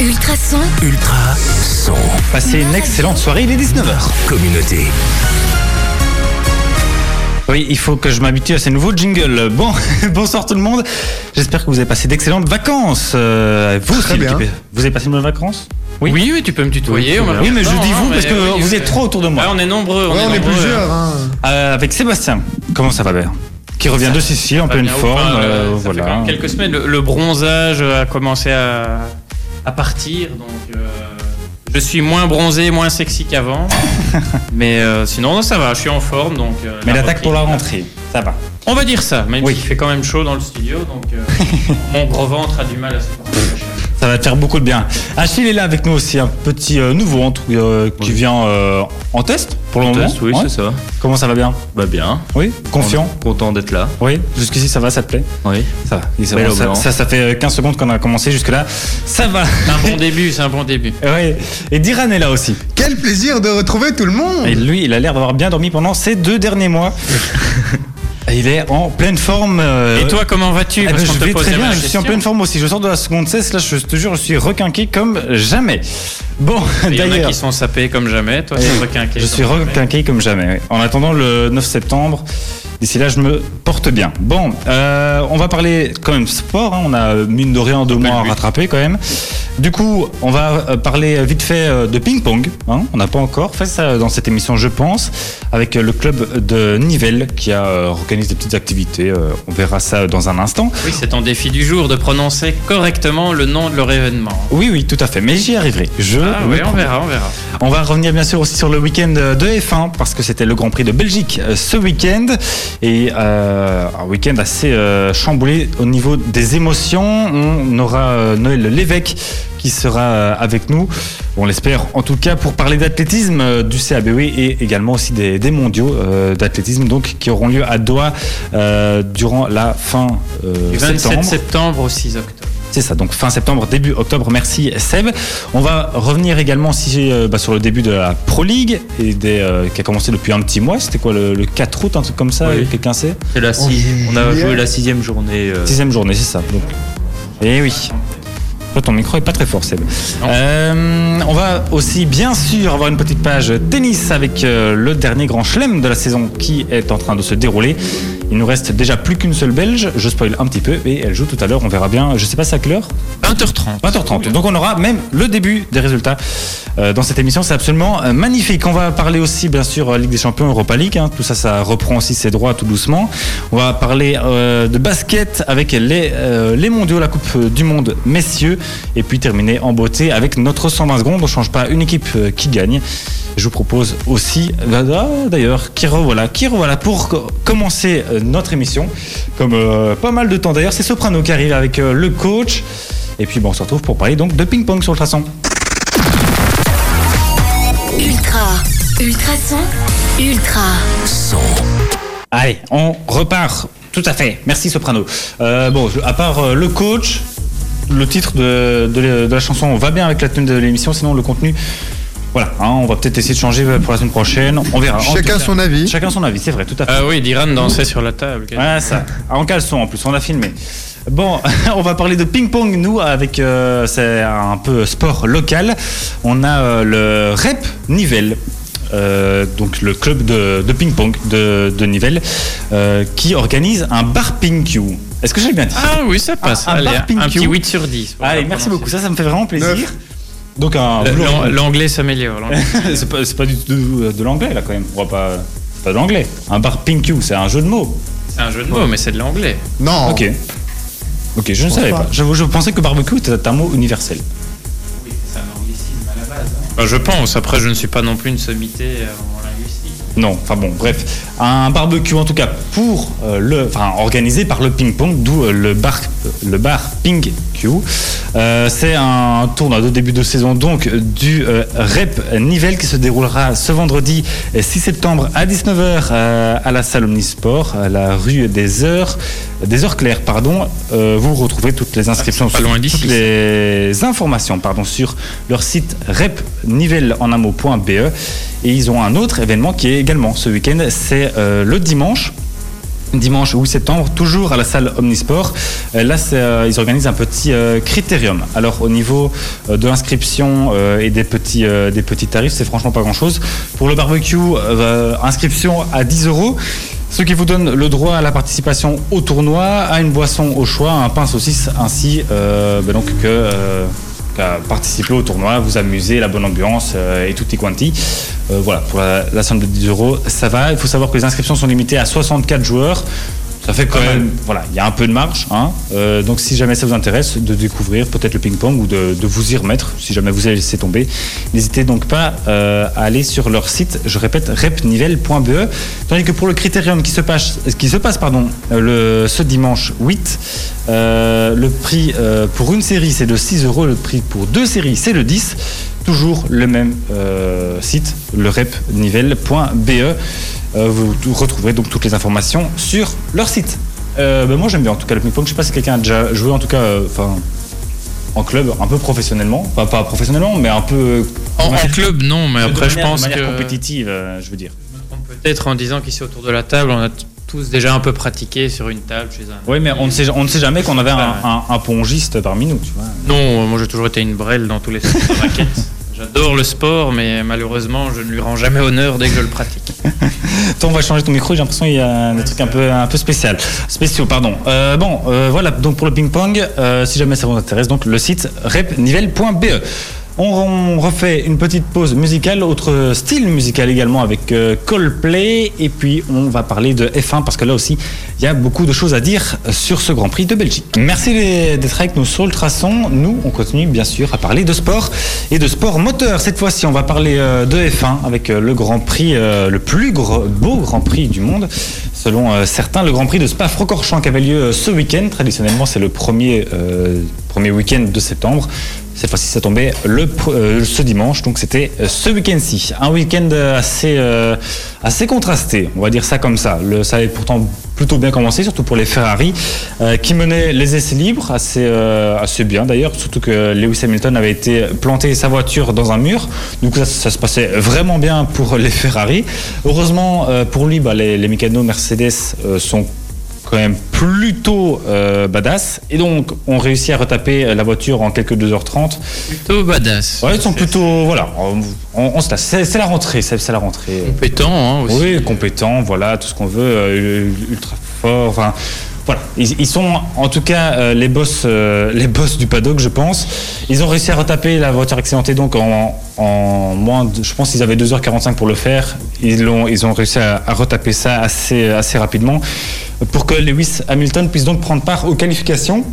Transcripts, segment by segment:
Ultrason. Ultra son. Passez une excellente soirée, il est 19h. Communauté. Oui, il faut que je m'habitue à ces nouveaux jingles. Bon, bonsoir tout le monde. J'espère que vous avez passé d'excellentes vacances. Euh, vous Très aussi, bien. l'équipe. Vous avez passé de bonnes vacances Oui, oui, tu peux me tutoyer. on Oui, mais je dis vous hein, parce mais que oui, vous oui. êtes trop autour de moi. On est nombreux. Ouais, on est nombreux, plusieurs. Hein. Euh, avec Sébastien. Comment ça va bien Qui revient de Sicile en pleine forme. enfin, euh, ça fait voilà. quand même quelques semaines, le, le bronzage a commencé à, à partir, donc euh, je suis moins bronzé, moins sexy qu'avant. mais euh, sinon, non, ça va, je suis en forme. Donc, euh, Mais la l'attaque pour la rentrée, ça va. On va dire ça, même Oui. s'il fait quand même chaud dans le studio, donc mon gros ventre a du mal à se porter. Ça va te faire beaucoup de bien. Achille est là avec nous aussi, un petit euh, nouveau en tout, euh, qui vient euh, en test pour le moment. Test, oui, Ouais. c'est ça. Comment ça va bien? Bah bien. Oui Confiant Content d'être là. Oui Jusqu'ici ça va, ça te plaît? Oui. Ça va. Ça, ça fait 15 secondes qu'on a commencé jusque-là. Ça va. C'est un bon début, c'est un bon début. Oui. Et Diran est là aussi. Quel plaisir de retrouver tout le monde Et lui, il a l'air d'avoir bien dormi pendant ces deux derniers mois. Il est en pleine forme. euh, Et toi, comment vas-tu? eh ben, je vais très bien, suis en pleine forme aussi. Je sors de la seconde cesse, là je te jure, je suis requinqué comme jamais. Bon, Il y en a d'ailleurs, qui sont sapés comme jamais, toi, tu es requinqué. je suis jamais. requinqué comme jamais. En attendant le 9 septembre, d'ici là je me porte bien. Bon, euh, on va parler quand même sport, hein. on a mine de rien deux mois à rattraper quand même. Du coup, on va euh, parler vite fait euh, de ping-pong. hein. On n'a pas encore fait ça dans cette émission, je pense, avec euh, le club de Nivelles qui a euh, organisé des petites activités. Euh, On verra ça dans un instant. Oui, c'est ton défi du jour de prononcer correctement le nom de leur événement. Oui, oui, tout à fait. Mais j'y arriverai. Je Ah oui, on verra, on verra. On va revenir bien sûr aussi sur le week-end de F1 parce que c'était le Grand Prix de Belgique euh, ce week-end et euh, un week-end assez euh, chamboulé au niveau des émotions. On aura euh, Noël Lévesque qui sera avec nous, on l'espère en tout cas pour parler d'athlétisme du CABW et également aussi des, des mondiaux d'athlétisme donc qui auront lieu à Doha durant la fin Du 27 septembre. septembre au 6 octobre. C'est ça, donc fin septembre, début octobre. Merci Seb. On va revenir également si, euh, bah, sur le début de la Pro League et des, euh, qui a commencé depuis un petit mois. C'était quoi le, le 4 août, un truc comme ça Oui. Quelqu'un sait C'est la six-. On a joué la sixième journée. euh, Sixième journée, c'est ça. Donc. Et oui. Toi, ton micro est pas très fort, Seb. Euh, on va aussi, bien sûr, avoir une petite page tennis avec euh, le dernier grand chelem de la saison qui est en train de se dérouler. Il nous reste déjà plus qu'une seule Belge. Je spoil un petit peu et elle joue tout à l'heure. On verra bien. Je sais pas c'est à quelle heure? 20h30. 20h30. Donc on aura même le début des résultats euh, dans cette émission. C'est absolument magnifique. On va parler aussi bien sûr Ligue des Champions, Europa League. hein. Tout ça, ça reprend aussi ses droits tout doucement. On va parler euh, de basket avec les, euh, les mondiaux, la Coupe du Monde messieurs. Et puis terminer en beauté avec notre 120 secondes. On ne change pas une équipe euh, qui gagne. Je vous propose aussi, d'ailleurs, qui revoilà, qui revoilà pour co- commencer euh, notre émission, comme euh, pas mal de temps d'ailleurs, c'est Soprano qui arrive avec euh, le coach. Et puis bon, on se retrouve pour parler donc de ping-pong sur le traçon. Ultra. Ultrason. Ultra. Son. Allez, on repart. Tout à fait. Merci Soprano. Euh, bon, à part euh, le coach, le titre de, de la- de la chanson va bien avec la tenue de l'émission, sinon le contenu. Voilà, hein, on va peut-être essayer de changer pour la semaine prochaine. On verra. En Chacun son avis. Chacun son avis, c'est vrai, tout à fait. Ah oui, Diran dansait sur la table. Ouais, ça. En caleçon en plus, on a filmé. Bon, on va parler de ping-pong, nous, avec. euh, c'est un peu sport local. On a euh, le REP Nivelles. euh, donc le club de, de ping-pong de, de Nivelles euh, qui organise un bar ping Est-ce que j'ai bien dit Ah oui, ça passe. Un- un Allez, un petit cue. 8 sur 10. Allez, merci beaucoup, ça, ça me fait vraiment plaisir. Donc. L'anglais s'améliore. c'est pas, c'est pas du tout de, de l'anglais là quand même. On va pas. Pas de l'anglais. Un bar ping c'est un jeu de mots. C'est un jeu de mots, mais c'est de l'anglais. Non. Ok. Ok, je ne savais pas. pas. Je, je pensais que barbecue était un mot universel. Oui, c'est un anglicisme à la base. Bah, je pense. Après, je ne suis pas non plus une sommité euh. Non, enfin bon, bref. Un barbecue en tout cas pour euh, le. Enfin, organisé par le ping-pong, d'où euh, le bar, le bar Ping Q. Euh, c'est un tournoi de début de saison donc du euh, REP Nivelles qui se déroulera ce vendredi euh, 6 septembre à 19h euh, à la salle Omnisport, à la rue des Heures, des Heures Claires, pardon. Euh, vous retrouvez toutes les inscriptions, Ah, loin toutes les informations pardon, sur leur site repnivelle.be et ils ont un autre événement qui est également ce week-end, c'est euh, le dimanche dimanche 8 septembre, toujours à la salle Omnisport. Euh, Là, euh, ils organisent un petit critérium. Alors, au niveau de l'inscription et des petits, des tarifs, c'est franchement pas grand-chose. Pour le barbecue, euh, inscription à 10 euros. Ce qui vous donne le droit à la participation au tournoi, à une boisson au choix, un pain saucisse, ainsi ben donc que participer au tournoi, vous amuser, la bonne ambiance euh, et tutti quanti. Euh, voilà, pour la, la somme de 10 euros, ça va. Il faut savoir que les inscriptions sont limitées à 64 joueurs. Ça fait quand même, voilà, il y a un peu de marge. Hein. Euh, donc si jamais ça vous intéresse de découvrir peut-être le ping-pong ou de, vous y remettre, si jamais vous avez laissé tomber, n'hésitez donc pas euh, à aller sur leur site, je répète, repnivel.be. Tandis que pour le critérium qui se passe, qui se passe pardon, euh, le, ce dimanche 8, euh, le prix pour une série c'est de 6 euros, le prix pour deux séries c'est de 10. Toujours le même site, le repnivel.be. Euh, vous retrouverez donc toutes les informations sur leur site. Euh, ben moi j'aime bien en tout cas le ping-pong. Je sais pas si quelqu'un a déjà joué en tout cas, euh, en club, un peu professionnellement, enfin pas professionnellement, mais un peu En, en club, non, mais de après, je pense de manière que. compétitive, euh, je veux dire. Peut-être en disant qu'ici autour de la table, on a tous déjà un peu pratiqué sur une table chez un. Oui, mais on ne sait, on ne sait jamais qu'on avait un, Ouais. un- un pongiste parmi nous, tu vois. Non, moi j'ai toujours été une brêle dans tous les sports de raquette. J'adore le sport, mais malheureusement, je ne lui rends jamais honneur dès que je le pratique. Attends, on va changer ton micro, j'ai l'impression qu'il y a des trucs un peu, un peu spécial. spéciaux. Pardon. Euh, bon, euh, voilà, donc pour le ping-pong, euh, si jamais ça vous intéresse, donc le site repnivel.be. On, refait une petite pause musicale, autre style musical également avec euh, Coldplay, et puis on va parler de F1 parce que là aussi il y a beaucoup de choses à dire sur ce Grand Prix de Belgique. Merci d'être avec nous sur Ultrason. Nous, on continue bien sûr à parler de sport et de sport moteur. Cette fois-ci, on va parler euh, de F1 avec euh, le Grand Prix, le plus beau Grand Prix du monde, selon euh, certains, le Grand Prix de Spa-Francorchamps qui avait lieu euh, ce week-end. Traditionnellement, c'est le premier, euh, premier week-end de septembre. Cette fois-ci, ça tombait le, ce dimanche, donc c'était ce week-end-ci. Un week-end assez, assez contrasté, on va dire ça comme ça. Ça avait pourtant plutôt bien commencé, surtout pour les Ferrari, qui menaient les essais libres assez, assez bien d'ailleurs, surtout que Lewis Hamilton avait été planté sa voiture dans un mur. Coup, ça, se passait vraiment bien pour les Ferrari. Heureusement, pour lui, bah, les, les mécanos Mercedes euh, sont quand même plutôt euh, badass et donc on réussit à retaper la voiture en quelques 2h30 Plutôt badass. ouais ils sont plutôt voilà on, on- on se lasse. c'est la rentrée c'est c'est la rentrée Compétent hein, aussi. oui compétent voilà tout ce qu'on veut euh, ultra fort enfin voilà, ils, sont en tout cas euh, les boss, euh, les boss du paddock, je pense. Ils ont réussi à retaper la voiture accidentée donc en, en moins, de, je pense qu'ils avaient 2h45 pour le faire. Ils l'ont, ils ont réussi à, retaper ça assez, assez rapidement pour que Lewis Hamilton puisse donc prendre part aux qualifications.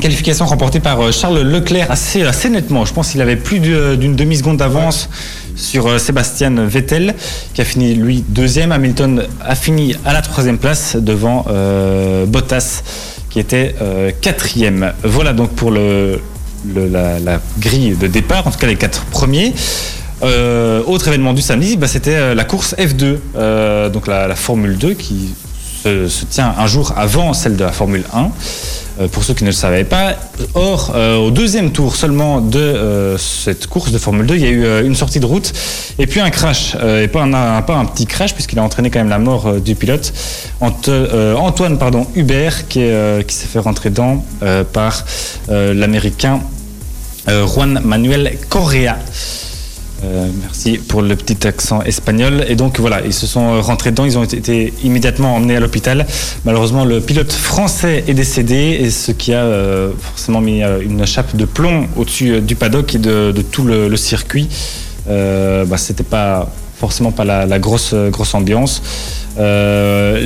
Qualification remportée par euh, Charles Leclerc assez, assez nettement. Je pense qu'il avait plus d'une demi-seconde d'avance sur euh, Sébastien Vettel, qui a fini lui deuxième. Hamilton a fini à la troisième place devant euh, Bottas, qui était euh, quatrième. Voilà donc pour la, grille de départ, en tout cas les quatre premiers. Autre événement du samedi, bah, c'était la course F2, euh, donc la Formule 2 qui se, tient un jour avant celle de la Formule 1. euh, pour ceux qui ne le savaient pas. Or, euh, au deuxième tour seulement de euh, cette course de Formule 2, il y a eu une sortie de route et puis un crash. Et pas un, petit crash, puisqu'il a entraîné quand même la mort du pilote, Antoine Hubert, qui, est, qui s'est fait rentrer dedans par l'Américain Juan Manuel Correa. Euh, merci pour le petit accent espagnol. Et donc voilà, ils se sont euh, rentrés dedans, ils ont été, immédiatement emmenés à l'hôpital. Malheureusement, le pilote français est décédé, et ce qui a euh, forcément mis une chape de plomb au-dessus du paddock et de, tout le, circuit. Euh, bah, C'était pas forcément pas la, grosse, grosse ambiance. Il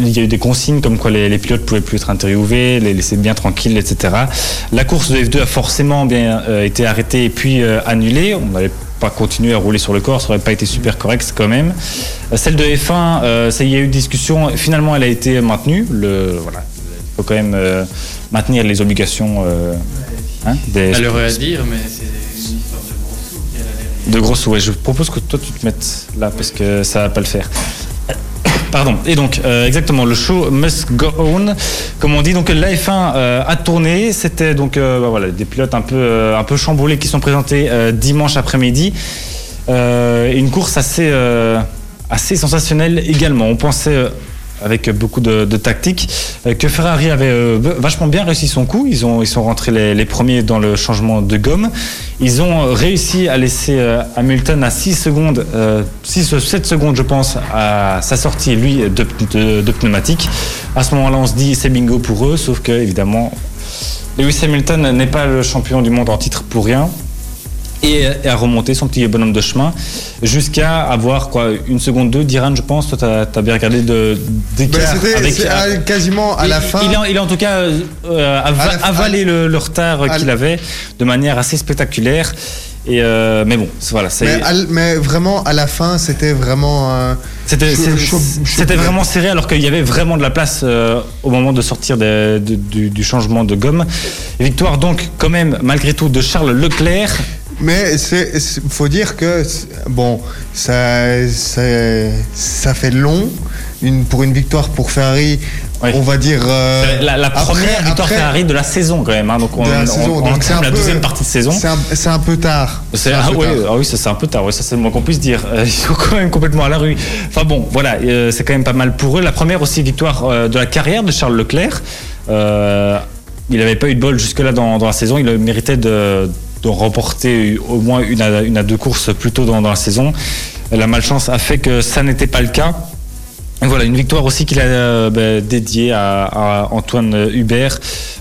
y a eu des consignes comme quoi les, les pilotes pouvaient plus être interviewés, les laisser bien tranquilles, etc. La course de F2 a forcément bien été arrêtée et puis annulée. On n'avait pas continué à rouler sur le corps, ça aurait pas été super correct quand même. Euh, celle de F1, euh, ça, il y a eu discussion. Finalement, elle a été maintenue. Le, voilà, il faut quand même euh, maintenir les obligations euh, hein, des, À l'heure à dire, mais c'est une histoire de gros sous de gros sous. Ouais, je propose que toi tu te mettes là parce que ça va pas le faire. Pardon. Et donc, euh, exactement, le show must go on, comme on dit. Donc, la F1 euh, a tourné. C'était donc euh, bah, voilà, des pilotes un peu, un peu chamboulés qui sont présentés dimanche après-midi. Une course assez, assez sensationnelle également. On pensait avec beaucoup de, de tactique, euh, que Ferrari avait euh, vachement bien réussi son coup. Ils, ont, ils sont rentrés les, premiers dans le changement de gomme. Ils ont réussi à laisser euh, Hamilton à 6 secondes, euh, 6 ou 7 secondes, je pense, à sa sortie, lui, de, de, de pneumatique. À ce moment-là, on se dit c'est bingo pour eux, sauf que, évidemment, Lewis Hamilton n'est pas le champion du monde en titre pour rien et, a remonté son petit bonhomme de chemin jusqu'à avoir quoi une seconde deux d'Iran je pense toi t'as as bien regardé de Ben, d'écart euh, quasiment à il, la fin. il a, il a en tout cas euh, ava- À la- avalé le, le retard à qu'il avait de manière assez spectaculaire et euh, mais bon voilà mais, à mais vraiment, à la fin, c'était vraiment. euh, C'était vraiment serré alors qu'il y avait vraiment de la place euh, au moment de sortir des- de- du, du changement de gomme. Victoire donc quand même malgré tout de Charles Leclerc. Mais c'est- faut dire que bon, ça, ça, ça fait long une, pour une victoire pour Ferrari. Oui. On va dire. euh, la, la après- première victoire après- Ferrari de la saison quand même. hein. donc on, de la on- saison. on Donc entame c'est un la peu- deuxième partie de saison. C'est un, peu tard. C'est- ah, oui, ah oui, ça c'est un peu tard, ça c'est le moins qu'on puisse dire. Euh, ils sont quand même complètement à la rue. Enfin bon, voilà, euh, c'est quand même pas mal pour eux. La première aussi victoire euh, de la carrière de Charles Leclerc. Il n'avait pas eu de bol jusque-là dans, dans la saison. Il méritait de, de remporter au moins une à, deux courses plus tôt dans la saison. La malchance a fait que ça n'était pas le cas. Voilà, une victoire aussi qu'il a euh, ben, dédiée à, à Antoine Hubert,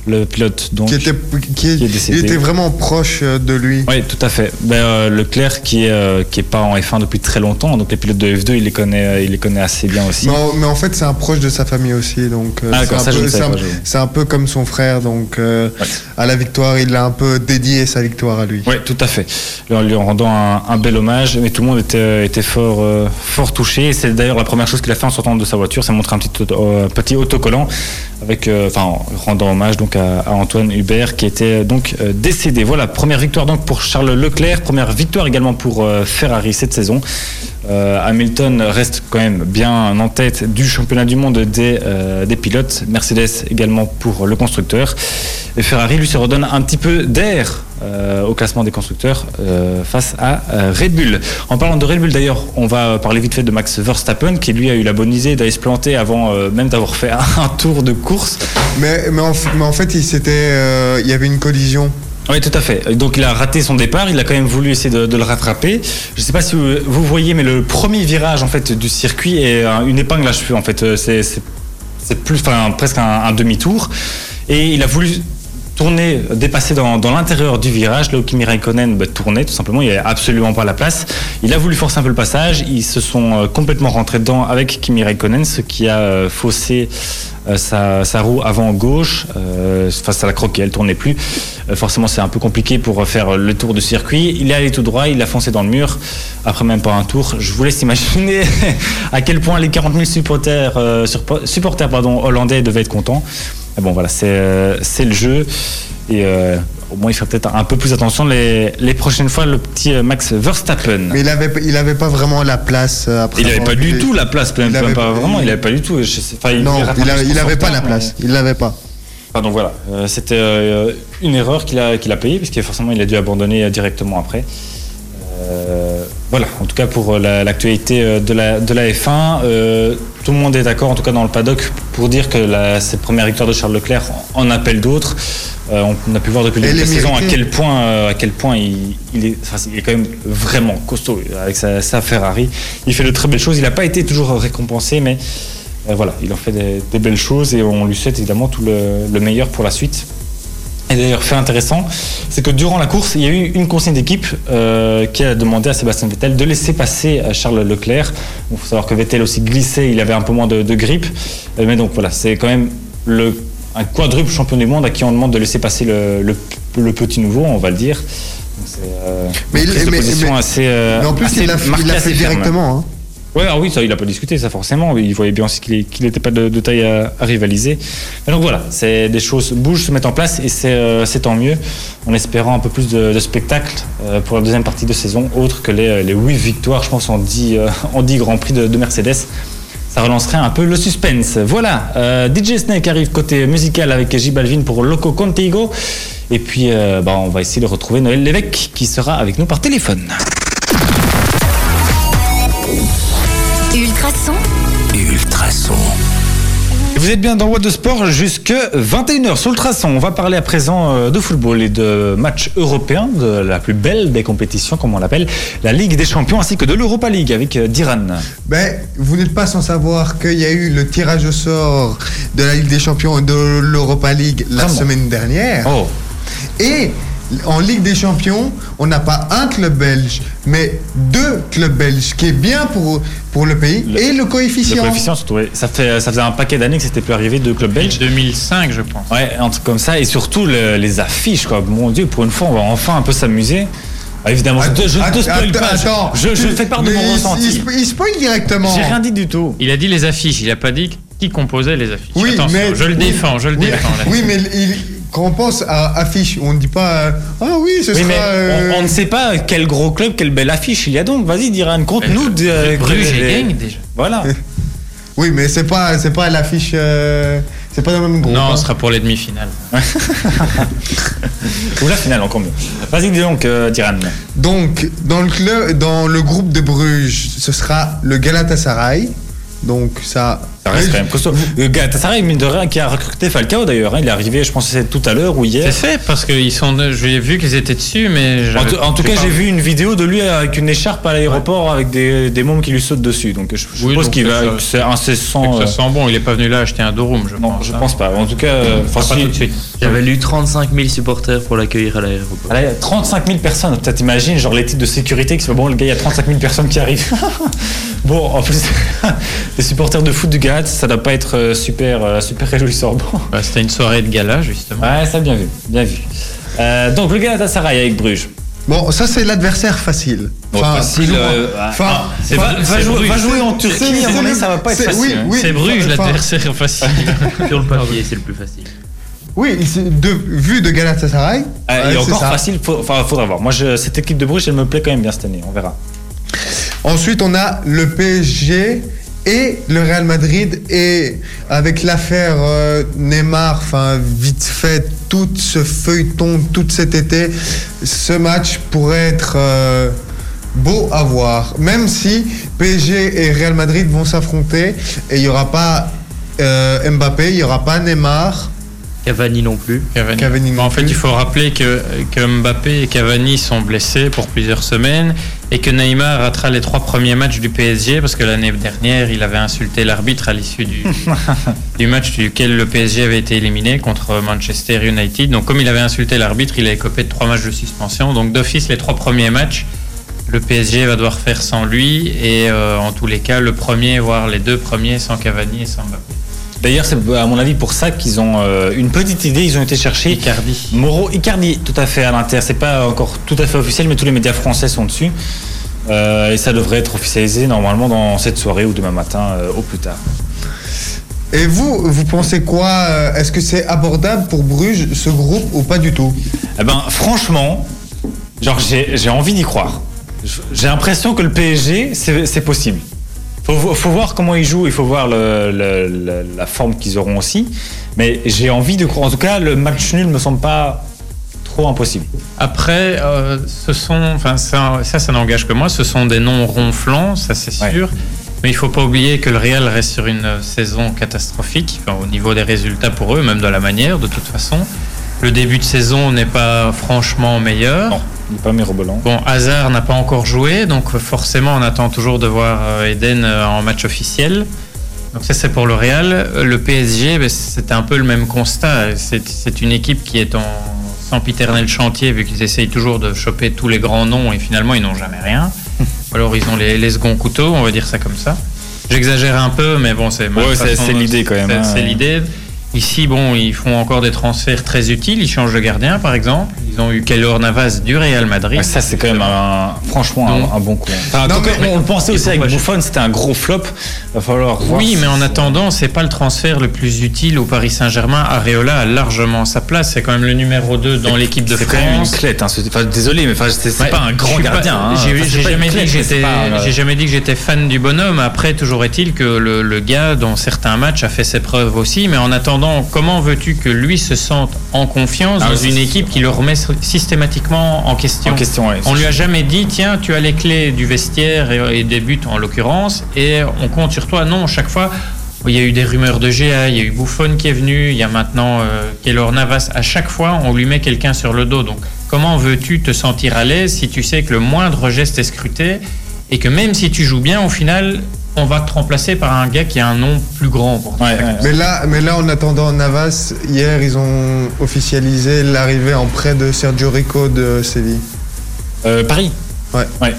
le pilote donc, Qui était, qui est- qui est décédé. il était vraiment proche euh, de lui. oui, tout à fait. Ben, euh, Leclerc qui est, euh, qui est pas en F1 depuis très longtemps, donc les pilotes de F2, il les connaît, il les connaît assez bien aussi. Mais en, mais en fait, c'est un proche de sa famille aussi, donc Ah, c'est un, je peu- un- comme son frère, donc Ouais. à la victoire, il a un peu dédié sa victoire à lui. Oui, tout à fait. En lui en rendant un, un bel hommage, mais tout le monde était, était fort, fort touché. C'est d'ailleurs la première chose qu'il a fait en sortant de sa voiture, c'est montrer un petit, auto- euh, petit autocollant, avec, euh, enfin, en rendant hommage donc à, Antoine Hubert qui était euh, donc décédé. Voilà, première victoire donc pour Charles Leclerc, première victoire également pour Ferrari cette saison. Hamilton reste quand même bien en tête du championnat du monde des, des pilotes. Mercedes également pour le constructeur. Et Ferrari lui se redonne un petit peu d'air au classement des constructeurs euh, face à euh, Red Bull. En parlant de Red Bull d'ailleurs, on va parler vite fait de Max Verstappen qui lui a eu la bonne idée d'aller se planter avant euh, même d'avoir fait un tour de course. Mais, mais, en, f- mais en fait, il, s'était, euh, il y avait une collision. Oui, tout à fait. Donc il a raté son départ, il a quand même voulu essayer de, de le rattraper. Je ne sais pas si vous, vous voyez, mais le premier virage en fait du circuit est un- une épingle à cheveux. En fait, Euh, c'est c'est- c'est plus, enfin presque un, un demi-tour. Et il a voulu tourner, dépasser dans, dans l'intérieur du virage, là où Kimi Raikkonen bah, tournait tout simplement, il n'y avait absolument pas la place. Il a voulu forcer un peu le passage, ils se sont euh, complètement rentrés dedans avec Kimi Raikkonen, ce qui a euh, faussé euh, sa, sa roue avant gauche euh, face à la croquée, elle tournait plus. Euh, forcément, c'est un peu compliqué pour faire le tour du circuit. Il est allé tout droit, il a foncé dans le mur. Après même pas un tour, je vous laisse imaginer à quel point les 40 000 supporters, euh, supporters pardon, hollandais devaient être contents. Mais bon, voilà, c'est euh, le jeu. Et euh, au moins, il ferait peut-être un peu plus attention les, les prochaines fois, le petit euh, Max Verstappen. Mais il avait, il avait pas vraiment la place euh, après. il n'avait pas du les- tout la place, même, Il même avait pas vraiment, il n'avait pas du tout. Je sais- enfin, Non, il, a- juste il son avait pas la mais- place. Il l'avait pas. Enfin, donc voilà, c'était une erreur qu'il a, qu'il a payée, puisque forcément il a dû abandonner directement après. Euh, voilà, en tout cas pour euh, la- l'actualité euh, de la, de la F1, euh, tout le monde est d'accord, en tout cas dans le paddock, pour dire que la, cette première victoire de Charles Leclerc en appelle d'autres. Euh, on a pu voir depuis le début de saison à quel point, à quel point il, il est, enfin, il est quand même vraiment costaud avec sa, sa Ferrari. Il fait de très belles choses. Il n'a pas été toujours récompensé, mais voilà, il en fait des, des belles choses et on lui souhaite évidemment tout le, le meilleur pour la suite. Et d'ailleurs, fait intéressant, c'est que durant la course, il y a eu une consigne d'équipe euh, qui a demandé à Sébastien Vettel de laisser passer à Charles Leclerc. Il faut savoir que Vettel aussi glissait, il avait un peu moins de, de grippe. Euh, mais donc voilà, c'est quand même le, un quadruple champion du monde à qui on demande de laisser passer le, le- le petit nouveau, on va le dire. C'est euh, Mais une il- prise de mais- position mais- assez. euh, Mais en plus, assez il l'a il fait directement. hein. Ouais, ah oui, ça, il n'a pas discuté, ça forcément. Il voyait bien aussi qu'il n'était pas de, taille à, à rivaliser. Mais donc voilà, c'est des choses bougent, se mettent en place et c'est euh, c'est tant mieux. En espérant un peu plus de, de spectacle euh, pour la deuxième partie de saison, autre que les, les 8 victoires, je pense, en 10, euh, en 10 Grands Prix de, de Mercedes. Ça relancerait un peu le suspense. Voilà, euh, DJ Snake arrive côté musical avec J Balvin pour Loco Contigo. Et puis, euh, bah, on va essayer de retrouver Noël Lévesque qui sera avec nous par téléphone. Vous êtes bien dans What de Sport jusque 21h sur le traçon. On va parler à présent euh, de football et de matchs européens, de la plus belle des compétitions, comme on l'appelle, la Ligue des Champions, ainsi que de l'Europa League avec euh, Diran. Ben, vous n'êtes pas sans savoir qu'il y a eu le tirage au sort de la Ligue des Champions et de l'Europa League la Vraiment semaine dernière. Oh, Et en Ligue des Champions, on n'a pas un club belge, mais deux clubs belges, ce qui est bien pour, pour le pays. Le- et le le coefficient. coefficient, surtout, ouais. ça, fait, ça faisait un paquet d'années que c'était plus arrivé de clubs belges. 2005, je pense. Ouais, un truc comme ça, et surtout le- les affiches, quoi. Mon Dieu, pour une fois, on va enfin un peu s'amuser. Ah, évidemment, je, te- je ne te spoil Attends, pas, je- attends, je, fais part de mon il- ressenti. Il, il spoil directement. J'ai rien dit du tout. Il a dit les affiches, il a pas dit qui composait les affiches. Oui, Attention, mais je le oui, défends, je le oui, défends. là. Oui, mais il- quand on pense à affiche, on ne dit pas euh, ah oui, ce Oui, sera. mais euh, on, on ne sait pas quel gros club, quelle belle affiche il y a donc. Vas-y, Diran, conte-nous. de- euh, Bruges Genk, déjà. Voilà. Oui, mais c'est pas c'est pas l'affiche. euh, c'est pas dans le même groupe. Non, hein. ce sera pour les demi-finales. Ou la finale, encore mieux. Vas-y, dis donc, euh, Diran. Donc dans le club, dans le groupe de Bruges, ce sera le Galatasaray. Donc ça. Ça reste quand même costaud. Le Galatasaray, mine de rien, qui a recruté Falcao d'ailleurs. hein. Il est arrivé, je pense que c'est tout à l'heure ou hier. C'est fait parce qu'ils sont. J'ai vu qu'ils étaient dessus, mais. En, en tout cas, j'ai vu une vidéo de lui avec une écharpe à l'aéroport avec des, des mômes qui lui sautent dessus. Donc je, je Oui, suppose donc qu'il va. ça. que C'est incessant. que euh, ça sent bon, il est pas venu là acheter un Dorum, je Non, pense. je hein. pense pas. En tout cas, euh, Enfin, enfin, pas si- tout de suite. J'avais lu 35 000 supporters pour l'accueillir à l'aéroport. Allez, 35 000 personnes, peut-être imagine, genre les titres de sécurité, qui se fait bon, le gars, il y a 35 000 personnes qui arrivent. bon, en plus, les supporters de foot du Galatasaray, ça doit pas être euh, super, euh, super réjouissant. Bon. Bah, C'était une soirée de gala, justement. Ouais, ça, bien vu, bien vu. Euh, donc, le Galatasaray avec Bruges. Bon, ça c'est l'adversaire facile. Bon, facile, euh, Enfin, ah, c'est va, jouer, Bruges. va jouer en Turquie, à mon avis, ça va pas être facile. oui, oui. C'est Bruges, enfin- l'adversaire facile. Sur le papier, c'est le plus facile. Oui, c'est de, vu de Galatasaray. Euh, ouais, et c'est encore ça. facile, faut- enfin, faudra voir. Moi, je- cette équipe de Bruges, elle me plaît quand même bien cette année, on verra. Ensuite, on a le PSG et le Real Madrid. Et avec l'affaire euh, Neymar, enfin, vite fait, tout ce feuilleton, tout cet été, ce match pourrait être euh, beau à voir. Même si PSG et Real Madrid vont s'affronter et il n'y aura pas euh, Mbappé, il n'y aura pas Neymar. Cavani non plus. Cavani. Cavani non Bon, en fait, plus. il faut rappeler que, que Mbappé et Cavani sont blessés pour plusieurs semaines et que Neymar ratera les trois premiers matchs du PSG parce que l'année dernière, il avait insulté l'arbitre à l'issue du, du match duquel le PSG avait été éliminé contre Manchester United. Donc, comme il avait insulté l'arbitre, il a écopé de trois matchs de suspension. Donc, d'office, les trois premiers matchs, le PSG va devoir faire sans lui et euh, en tous les cas, le premier, voire les deux premiers sans Cavani et sans Mbappé. D'ailleurs, c'est à mon avis pour ça qu'ils ont euh, une petite idée. Ils ont été chercher Icardi. Moro Icardi, tout à fait à l'Inter. C'est pas encore tout à fait officiel, mais tous les médias français sont dessus. Euh, et ça devrait être officialisé normalement dans cette soirée ou demain matin euh, au plus tard. Et vous, vous pensez quoi Est-ce que c'est abordable pour Bruges, ce groupe, ou pas du tout? Eh ben, franchement, genre j'ai envie d'y croire. J'ai l'impression que le PSG, c'est possible. Faut, faut voir comment ils jouent, il faut voir le- le- le- la forme qu'ils auront aussi. Mais j'ai envie de croire. En tout cas, le match nul me semble pas trop impossible. Après, euh, ce sont, enfin ça, ça, ça n'engage que moi. Ce sont des noms ronflants, ça c'est Ouais. sûr. Mais il faut pas oublier que le Real reste sur une saison catastrophique enfin, au niveau des résultats pour eux, même de la manière, de toute façon. Le début de saison n'est pas franchement meilleur. Non, il n'est pas mirobolant. Bon, Hazard n'a pas encore joué, donc forcément on attend toujours de voir euh, Eden euh, en match officiel. Donc ça c'est pour le Real. Euh, Le PSG, ben, c'était un peu le même constat. C'est une équipe qui est en sempiternel chantier vu qu'ils essayent toujours de choper tous les grands noms et finalement ils n'ont jamais rien. Alors ils ont les, les seconds couteaux, on va dire ça comme ça. J'exagère un peu, mais bon, c'est Ouais, c'est- l'idée quand même, c'est- hein. C'est l'idée. Ici, bon, ils font encore des transferts très utiles. Ils changent de gardien, par exemple. Ils ont eu Keylor Navas du Real Madrid. Ouais, ça, c'est quand même un, franchement un- bon coup. Enfin, Non, mais- on le pensait aussi avec Buffon, c'était un gros flop. Va falloir voir. Oui, si mais en attendant, c'est pas le transfert le plus utile au Paris Saint-Germain. Areola a largement sa place. C'est quand même le numéro 2 dans l'équipe de C'est quand même une France. clette. hein. Enfin, désolé, mais enfin, c'est Ouais, pas un grand gardien. hein. J'ai Enfin, jamais, euh, j'ai jamais dit que j'étais fan du bonhomme. Après, toujours est-il que le, le gars, dans certains matchs, a fait ses preuves aussi. Mais en attendant, comment veux-tu que lui se sente en confiance Ah, dans une équipe qui le remet systématiquement en question En question, ouais. On lui a jamais dit, tiens, tu as les clés du vestiaire et, et des buts en l'occurrence, et on compte sur toi. Non, chaque fois, il y a eu des rumeurs de GA, il y a eu Buffon qui est venu, il y a maintenant euh, Keylor Navas. À chaque fois, on lui met quelqu'un sur le dos. Donc, comment veux-tu te sentir à l'aise si tu sais que le moindre geste est scruté et que même si tu joues bien, au final, on va te remplacer par un gars qui a un nom plus grand pour toi. Ouais, ouais. Mais là, mais là, en attendant Navas, hier, ils ont officialisé l'arrivée en prêt de Sergio Rico de Séville. Euh, Paris. Ouais. Ouais.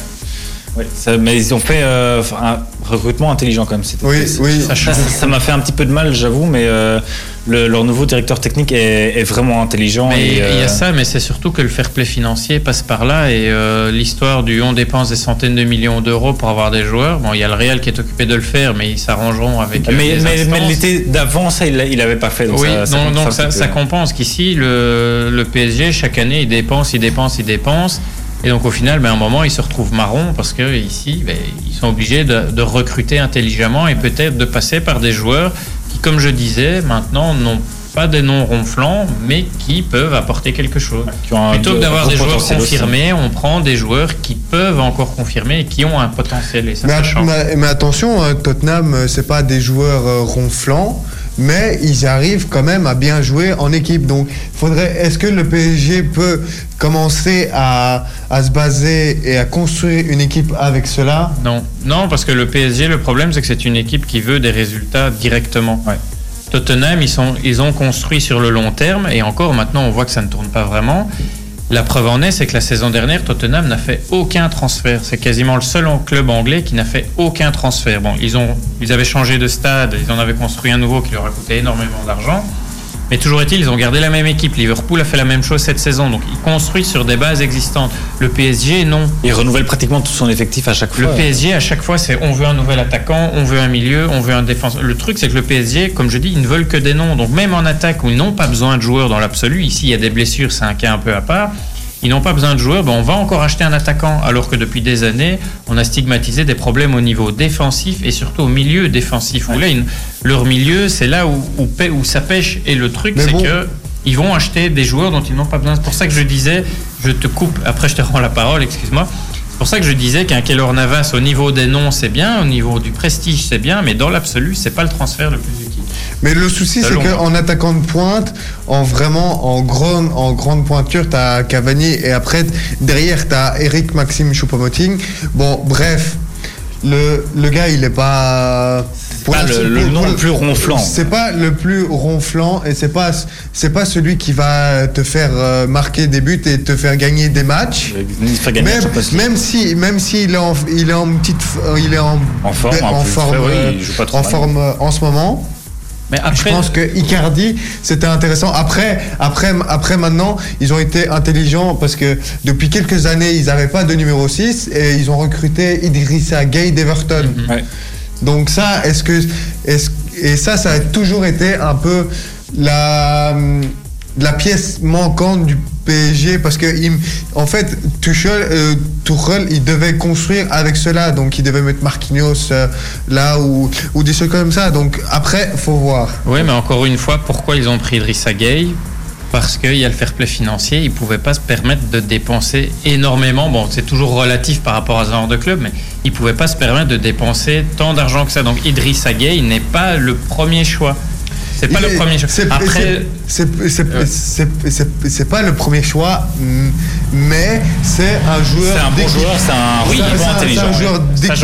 Ouais, ça- mais ils ont fait euh, un recrutement intelligent quand même. c'était- Oui, c'est- oui. Ça ça- ça m'a fait un petit peu de mal, j'avoue, mais euh, le- leur nouveau directeur technique est, est vraiment intelligent. Mais et, il y euh, a ça, mais c'est surtout que le fair play financier passe par là et euh, l'histoire du on dépense des centaines de millions d'euros pour avoir des joueurs. Bon, il y a le Real qui est occupé de le faire, mais ils s'arrangeront avec. euh, Mais, mais, l'été d'avant, ça, il il avait pas fait. Donc oui, ça, ça donc, ça, compense qu'ici, le, le PSG, chaque année, il dépense, il dépense, il dépense. Et donc au final, ben, à un moment, ils se retrouvent marron parce que ici, ben, ils sont obligés de, de recruter intelligemment et peut-être de passer par des joueurs qui, comme je disais, maintenant n'ont pas des noms ronflants, mais qui peuvent apporter quelque chose. Qui ont un- Plutôt que d'avoir des joueurs aussi. confirmés, on prend des joueurs qui peuvent encore confirmer et qui ont un potentiel. Et ça, Mais, ça att- change. mais- mais attention, hein, Tottenham, euh, c'est pas des joueurs euh, ronflants, mais ils arrivent quand même à bien jouer en équipe. Donc, faudrait. Est-ce que le PSG peut commencer à, se baser et à construire une équipe avec cela? Non, non, parce que le PSG, le problème, c'est que c'est une équipe qui veut des résultats directement. Tottenham, ils, sont, ils ont construit sur le long terme, et encore maintenant, on voit que ça ne tourne pas vraiment. La preuve en est, c'est que la saison dernière, Tottenham n'a fait aucun transfert. C'est quasiment le seul club anglais qui n'a fait aucun transfert. Bon, ils, ont, ils avaient changé de stade, ils en avaient construit un nouveau qui leur a coûté énormément d'argent. Mais toujours est-il, ils ont gardé la même équipe. Liverpool a fait la même chose cette saison. Donc, ils construisent sur des bases existantes. Le PSG, non. Il renouvelle pratiquement tout son effectif à chaque fois. Le PSG, à chaque fois, c'est on veut un nouvel attaquant, on veut un milieu, on veut un défenseur. Le truc, c'est que le PSG, comme je dis, ils ne veulent que des noms. Donc, même en attaque où ils n'ont pas besoin de joueurs dans l'absolu, ici, il y a des blessures, c'est un cas un peu à part. Ils n'ont pas besoin de joueurs, ben on va encore acheter un attaquant. Alors que depuis des années, on a stigmatisé des problèmes au niveau défensif et surtout au milieu défensif. Où là, ils- leur milieu, c'est là où, où, pê- où ça pêche. Et le truc, c'est bon. que ils vont acheter des joueurs dont ils n'ont pas besoin. C'est pour ça que je disais, je te coupe, après je te rends la parole, excuse-moi. C'est pour ça que je disais qu'un Keylor Navas, au niveau des noms, c'est bien, au niveau du prestige, c'est bien, mais dans l'absolu, c'est pas le transfert le plus utile. Mais le souci, C'est qu'en attaquant de pointe, en vraiment en grande, en grande pointure, t'as Cavani et après derrière t'as Eric Maxime Choupo-Moting. Bon, bref, le, le gars il est pas. pour pas le- le nom le plus ronflant. C'est pas le plus ronflant et c'est pas c'est pas celui qui va te faire euh, marquer des buts et te faire gagner des matchs. Il gagner Même, même si même s'il est en il est en petite f- il est en En forme, en forme frais, oui, euh, il joue pas trop en forme euh, en ce moment. Mais après, Je pense que Icardi, c'était intéressant. Après, après, après maintenant, ils ont été intelligents parce que depuis quelques années, ils n'avaient pas de numéro 6 et ils ont recruté Idrissa Gueye d'Everton. Ouais. Donc ça, est-ce que... Est et ça, ça a toujours été un peu la, la pièce manquante du PSG parce que en fait Tuchel, euh, il devait construire avec cela donc il devait mettre Marquinhos euh, là ou, ou des choses comme ça donc après faut voir oui, mais encore une fois, pourquoi ils ont pris Idrissa Gueye? Parce qu'il y a le fair play financier, ils ne pouvaient pas se permettre de dépenser énormément. Bon, c'est toujours relatif par rapport à ce genre de club, mais ils ne pouvaient pas se permettre de dépenser tant d'argent que ça. Donc Idrissa Gueye n'est pas le premier choix. C'est pas Il le est- premier choix. c'est- Ouais. pas le premier choix, mais c'est un joueur. C'est un bon joueur, c'est un Oui, un- intelligent. c'est un joueur Ça,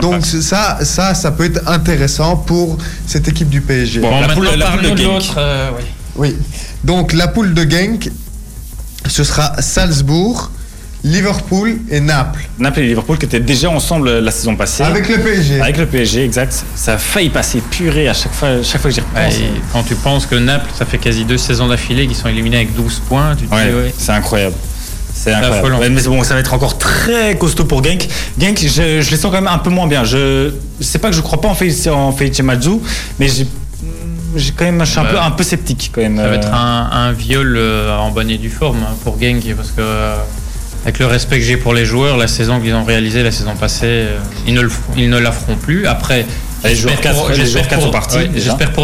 Donc pas. ça, ça, ça peut être intéressant pour cette équipe du PSG. Bon, bon, la poule- la poule de Genk. l'autre. euh, oui. Oui. Donc la poule de Genk, ce sera Salzbourg, Liverpool et Naples. Naples et Liverpool qui étaient déjà ensemble la saison passée. Avec le PSG. Avec le PSG, exact. Ça a failli passer purée à chaque fois, chaque fois que j'y repense. Et quand tu penses que Naples, ça fait quasi deux saisons d'affilée qu'ils sont éliminés avec 12 points, tu te Ouais, dis, ouais. c'est incroyable. C'est incroyable. Ouais, mais c'est bon, ça va être encore très costaud pour Genk. Genk, je, je les sens quand même un peu moins bien. Je sais pas que je crois pas en Felice, en mais j'ai j'ai quand même, je suis un Bah, peu, un peu sceptique quand même. Ça va euh. être un, un viol euh, en bonne et due forme hein, pour Genk parce que euh, avec le respect que j'ai pour les joueurs, la saison qu'ils ont réalisée la saison passée, euh, ils ne le feront- ils ne la feront plus. Après, j'espère pour-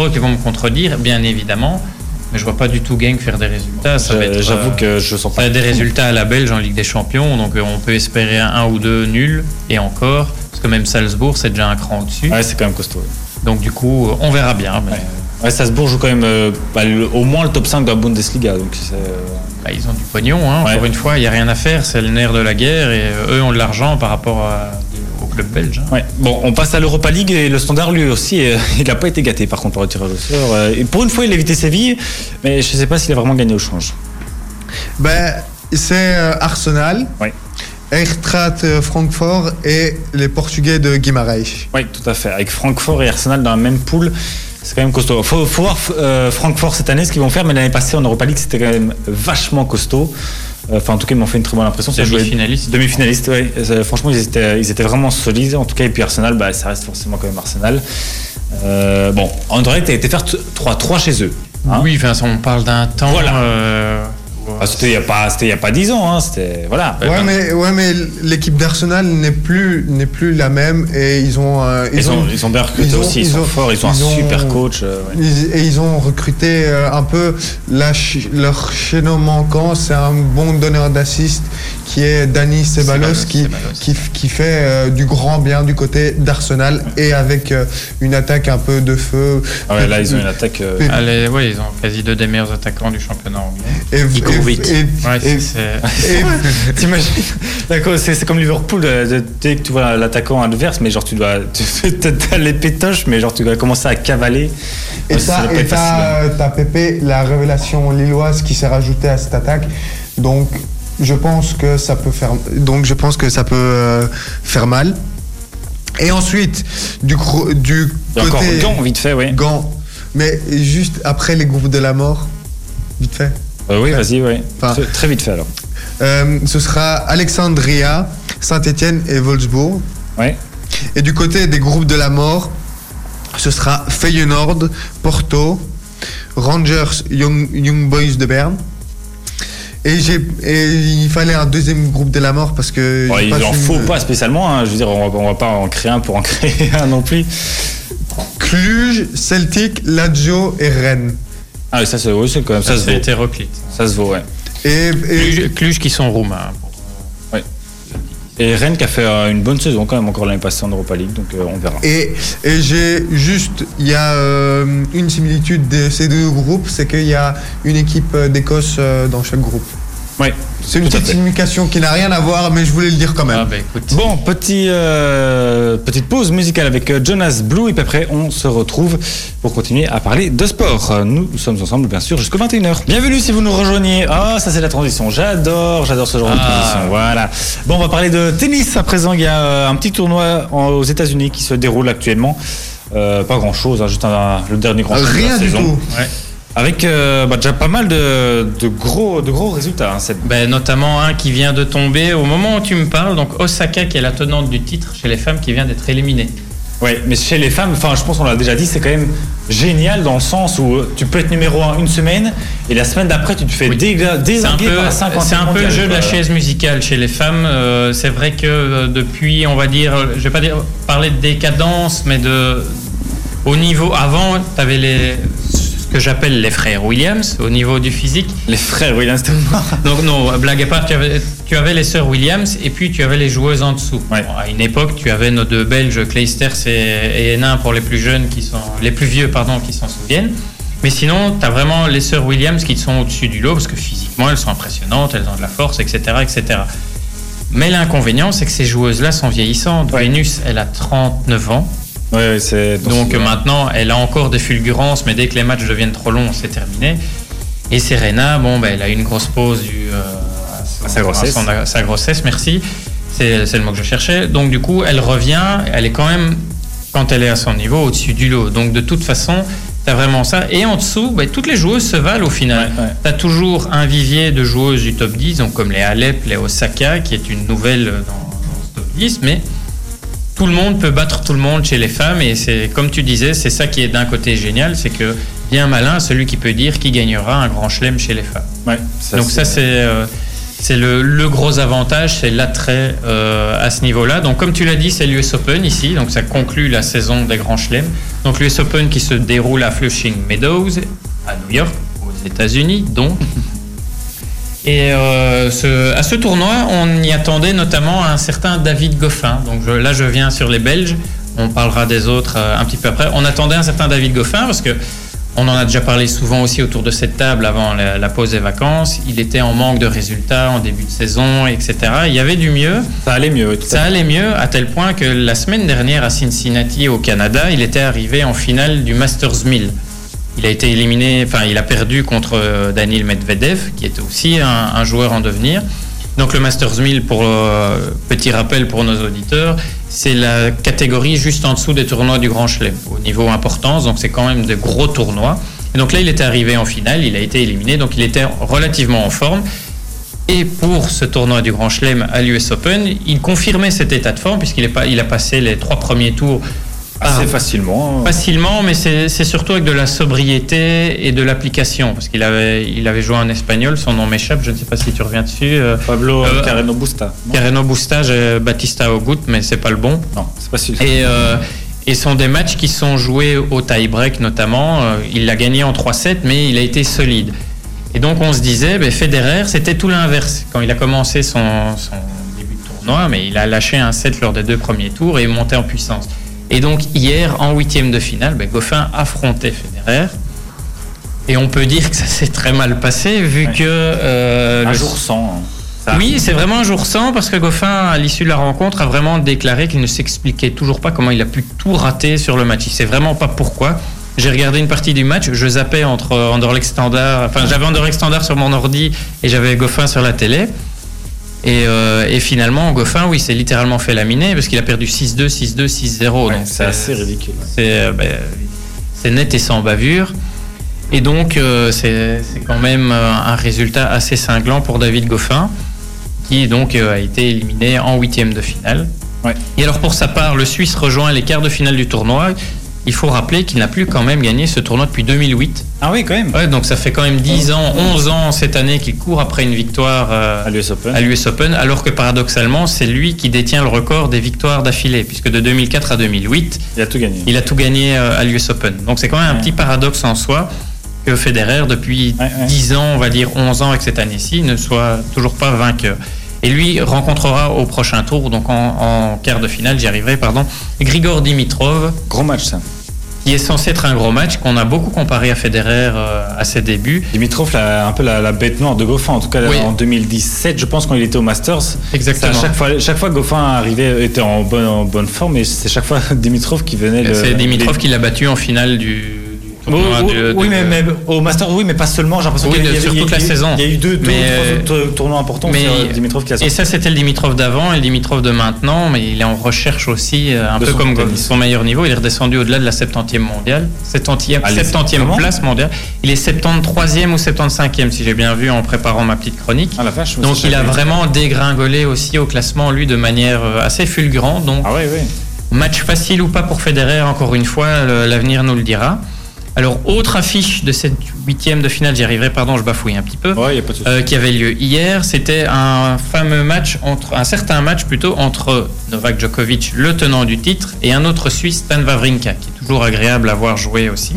ouais, eux qu'ils vont me contredire, bien évidemment. Mais je vois pas du tout Genk faire des résultats. J'avoue euh, que je sens pas. des résultats à la Belge en Ligue des Champions, donc euh, on peut espérer un, un ou deux nuls et encore, parce que même Salzbourg c'est déjà un cran au-dessus. Ouais, c'est quand même costaud. Donc du coup, on verra bien. mais, Ouais. Ouais, Salzbourg joue quand même euh, bah, le- au moins le top 5 de la Bundesliga. Donc c'est, euh, bah, ils ont du pognon. Hein. Ouais. Encore une fois, il n'y a rien à faire. C'est le nerf de la guerre et euh, eux ont de l'argent par rapport à- au club belge. hein. Ouais. Bon, on passe à l'Europa League et le Standard lui aussi, euh, il n'a pas été gâté par contre par le tirage au sort. Euh, et pour une fois, il a évité Séville, mais je ne sais pas s'il a vraiment gagné au change. Ben, c'est euh, Arsenal, Ouais. Eintracht Francfort et les Portugais de Guimarães. Oui, tout à fait. Avec Francfort et Arsenal dans la même poule, c'est quand même costaud. Faut, faut voir euh, Francfort cette année ce qu'ils vont faire, mais l'année passée en Europa League, c'était quand même vachement costaud. Euh, Enfin, en tout cas, ils m'ont fait une très bonne impression. Demi-finaliste. Demi-finaliste, oui. Euh, Franchement, ils étaient, ils étaient vraiment solides. En tout cas, et puis Arsenal, bah, ça reste forcément quand même Arsenal. Euh, bon, Anderlecht a été faire t- 3-3 chez eux. hein. oui, enfin, on parle d'un temps. Voilà. euh, Ah, c'était il n'y a, pas- c'était il y a pas 10 ans. Hein. C'était, voilà. Ouais, mais, ouais, mais l'équipe d'Arsenal n'est plus, n'est plus la même et ils ont. euh, Ils, ont, ils ont bien recruté ils ont- aussi. Ils, ils sont ont- forts. Ils ont ils un ont- super coach. euh, ouais. Ils- Et ils ont recruté euh, un peu la ch- leur chaînon manquant, c'est un bon donneur d'assist qui est Dani Ceballos Ceballos, qui, Ceballos. qui, fait euh, du grand bien du côté d'Arsenal et avec euh, une attaque un peu de feu. Ah ouais, là, ils ont une attaque. euh, allez, ouais, ils ont quasi deux des meilleurs attaquants du championnat anglais. Et, vite. et- Ouais, et- c'est- comme Liverpool, euh, dès que tu vois l'attaquant adverse, mais genre tu dois. Tu as les pétoches, mais genre tu dois commencer à cavaler. Et Ouais, ça t'as facile, hein. t'as, t'as Pépé, la révélation lilloise qui s'est rajoutée à cette attaque. Donc je pense que ça peut faire. Donc je pense que ça peut euh, faire mal. Et ensuite du du encore côté Gant, vite fait, oui. Gant. Mais juste après les groupes de la mort, vite fait. Euh, oui, vas-y, oui. Enfin- très, vite fait alors. Euh, ce sera Alexandria, Saint-Étienne et Wolfsburg. Ouais. Et du côté des groupes de la mort, ce sera Feyenoord, Porto, Rangers, Young, Young Boys de Berne. Et, j'ai, et il fallait un deuxième groupe de la mort parce que. Bon, il pas en su faut pas spécialement, hein. je veux dire, on va, on va pas en créer un pour en créer un non plus. Cluj, Celtic, Lazio et Rennes. Ah, oui, ça, c'est oui, c'est quand même, ça, Ça, se vaut. hétéroclite. Ça se vaut, ouais. Et, et- Cluj, Cluj qui sont roumains. Et Rennes qui a fait euh, une bonne saison quand même encore l'année passée en Europa League, donc euh, on verra. Et, et j'ai juste, il y a euh, une similitude de ces deux groupes, c'est qu'il y a une équipe d'Écosse dans chaque groupe. Ouais. C'est une petite signification qui n'a rien à voir, mais je voulais le dire quand même. Ah, bah écoute. Bon, petit, euh, petite pause musicale avec euh, Jonas Blue et puis après on se retrouve pour continuer à parler de sport. Nous sommes ensemble bien sûr jusqu'à 21h. Bienvenue si vous nous rejoignez. Ah, ça c'est la transition. J'adore, j'adore ce genre de Ah. transition. Voilà. Bon, on va parler de tennis à présent. Il y a euh, un petit tournoi en- aux États-Unis qui se déroule actuellement. Euh, pas grand chose, juste un- le dernier grand chelem de la Rien du saison. tout. Ouais. Avec euh, bah, déjà pas mal de, de gros, de gros résultats. hein, cette- Ben, notamment un qui vient de tomber au moment où tu me parles, donc Osaka qui est la tenante du titre chez les femmes qui vient d'être éliminée. Ouais, mais chez les femmes, enfin, je pense qu'on l'a déjà dit, c'est quand même génial dans le sens où tu peux être numéro 1 une semaine et la semaine d'après, tu te fais Oui. déga- C'est un désinguer peu, par la 50 c'est un peu le jeu de la chaise musicale chez les femmes. Euh, c'est vrai que euh, depuis, on va dire, je vais pas dire parler de décadence, mais de au niveau avant, tu avais les que j'appelle les frères Williams au niveau du physique. Les frères Williams. Donc non, blague à part, tu avais, tu avais les sœurs Williams et puis tu avais les joueuses en dessous. Ouais. Bon, à une époque, tu avais nos deux Belges, Kleisters et, et Hénin pour les plus jeunes qui sont, les plus vieux pardon, qui s'en souviennent. Mais sinon, tu as vraiment les sœurs Williams qui sont au-dessus du lot parce que physiquement, elles sont impressionnantes, elles ont de la force, etc., etc. Mais l'inconvénient, c'est que ces joueuses-là sont vieillissantes. Vénus, elle a 39 ans. Ouais, c'est. Donc maintenant, elle a encore des fulgurances, mais dès que les matchs deviennent trop longs, c'est terminé. Et Serena, bon, ben, elle a eu une grosse pause due euh, à, son- À sa grossesse. à son- à sa grossesse, merci. C'est c'est le mot que je cherchais. Donc du coup, elle revient, elle est quand même, quand elle est à son niveau, au-dessus du lot. Donc de toute façon, tu as vraiment ça. Et en dessous, ben, toutes les joueuses se valent au final. Ouais, ouais. Tu as toujours un vivier de joueuses du top 10, donc comme les Alep, les Osaka, qui est une nouvelle dans, dans ce top 10, mais tout le monde peut battre tout le monde chez les femmes et c'est comme tu disais, c'est ça qui est d'un côté génial, c'est que bien malin celui qui peut dire qui gagnera un grand chelem chez les femmes. Ouais, Donc ça c'est euh, c'est le, le gros avantage, c'est l'attrait euh, à ce niveau-là. Donc comme tu l'as dit, c'est l'US Open ici, donc ça conclut la saison des grands chelems. Donc l'US Open qui se déroule à Flushing Meadows à New York, aux États-Unis donc. Et euh, ce- à ce tournoi, on y attendait notamment un certain David Goffin. Donc je- là, je viens sur les Belges. On parlera des autres euh, un petit peu après. On attendait un certain David Goffin parce que on en a déjà parlé souvent aussi autour de cette table avant la, la pause des vacances. Il était en manque de résultats en début de saison, etc. Il y avait du mieux. Ça allait mieux. tout Ça allait mieux à tel point que la semaine dernière à Cincinnati au Canada, il était arrivé en finale du Masters 1000. Il a été éliminé, enfin il a perdu contre euh, Daniil Medvedev, qui était aussi un, joueur en devenir. Donc le Masters 1000, pour euh, petit rappel pour nos auditeurs, c'est la catégorie juste en dessous des tournois du Grand Chelem au niveau importance. Donc c'est quand même de gros tournois. Et donc là, il était arrivé en finale, il a été éliminé, donc il était relativement en forme. Et pour ce tournoi du Grand Chelem à l'US Open, il confirmait cet état de forme puisqu'il a passé les trois premiers tours Assez Ah. facilement. hein. facilement, mais c'est surtout avec de la sobriété et de l'application. Parce qu'il avait, il avait joué en espagnol, son nom m'échappe, je ne sais pas si tu reviens dessus. euh, Pablo Euh, Carreno Busta. Carreno Busta, j'ai Batista Ogut, mais c'est pas le bon. non c'est pas celui Et, euh, et sont des matchs qui sont joués au tie-break notamment. Euh, il l'a gagné en 3-7, mais il a été solide. Et donc on se disait, ben, Federer, c'était tout l'inverse. Quand il a commencé son, son début de tournoi, mais il a lâché un set lors des deux premiers tours et monté en puissance. Et donc hier, en huitième de finale, ben, Goffin affrontait Federer. Et on peut dire que ça s'est très mal passé, vu Ouais. que... euh, Un le- jour sans. hein. Oui, c'est vraiment un jour sans parce que Goffin, à l'issue de la rencontre, a vraiment déclaré qu'il ne s'expliquait toujours pas comment il a pu tout rater sur le match. Il sait vraiment pas pourquoi. J'ai regardé une partie du match, je zappais entre Anderlecht Standard, enfin j'avais Anderlecht Standard sur mon ordi et j'avais Goffin sur la télé. Et, euh, et finalement, Goffin, oui, s'est littéralement fait laminer parce qu'il a perdu 6-2, 6-2, 6-0. Ouais, donc c'est assez ridicule. c'est euh, ben, c'est net et sans bavure. Et donc, euh, c'est quand même un résultat assez cinglant pour David Goffin, qui donc euh, a été éliminé en huitième de finale. Ouais. Et alors, pour sa part, le Suisse rejoint les quarts de finale du tournoi. Il faut rappeler qu'il n'a plus quand même gagné ce tournoi depuis 2008. Ah oui, quand même. Ouais, donc ça fait quand même 10 ans, 11 ans cette année qu'il court après une victoire euh, À l'US Open. alors que paradoxalement, c'est lui qui détient le record des victoires d'affilée, puisque de 2004 à 2008, Il a tout gagné. il a tout gagné euh, à l'US Open. Donc c'est quand même un Ouais. petit paradoxe en soi que Federer, depuis Ouais, ouais. 10 ans, on va dire 11 ans avec cette année-ci, ne soit toujours pas vainqueur. Et lui rencontrera au prochain tour, donc en, en quart de finale, j'y arriverai, pardon, Grigor Dimitrov, Gros match, ça. Qui est censé être un gros match, qu'on a beaucoup comparé à Federer euh, à ses débuts. Dimitrov, la- un peu la, la bête noire de Goffin, en tout cas Oui. en 2017, je pense, quand il était au Masters. Exactement. Chaque fois, chaque fois Goffin arrivait, était en bonne, en bonne forme, et c'est chaque fois Dimitrov qui venait. C'est Dimitrov les- qui l'a battu en finale du, oui, mais, au Masters, oui, mais pas seulement. J'ai l'impression qu'il y a- de- il y a- sur il y a- toute la saison. Il y a eu deux, trois autres tournois importants. euh, Dimitrov qui a Et ça, c'était le Dimitrov d'avant et le Dimitrov de maintenant, mais il est en recherche aussi, euh, un peu comme son meilleur niveau. Il est redescendu au-delà de la 70e mondiale, 70e, Allez, 70e comment place mondiale. Il est 73e ou 75e, si j'ai bien vu en préparant ma petite chronique. Ah la vache. mais Donc il a vraiment dégringolé aussi au classement, lui, de manière euh, assez fulgurante. Donc Ah. Match facile ou pas pour Federer, encore une fois, l'avenir nous le dira. Alors, autre affiche de cette huitième de finale, j'y arriverai, pardon, je bafouille un petit peu, Ouais, y a pas de souci. euh, qui avait lieu hier, c'était un fameux match, entre, un certain match plutôt, entre Novak Djokovic, le tenant du titre, et un autre Suisse, Stan Wawrinka, qui est toujours agréable à voir jouer aussi.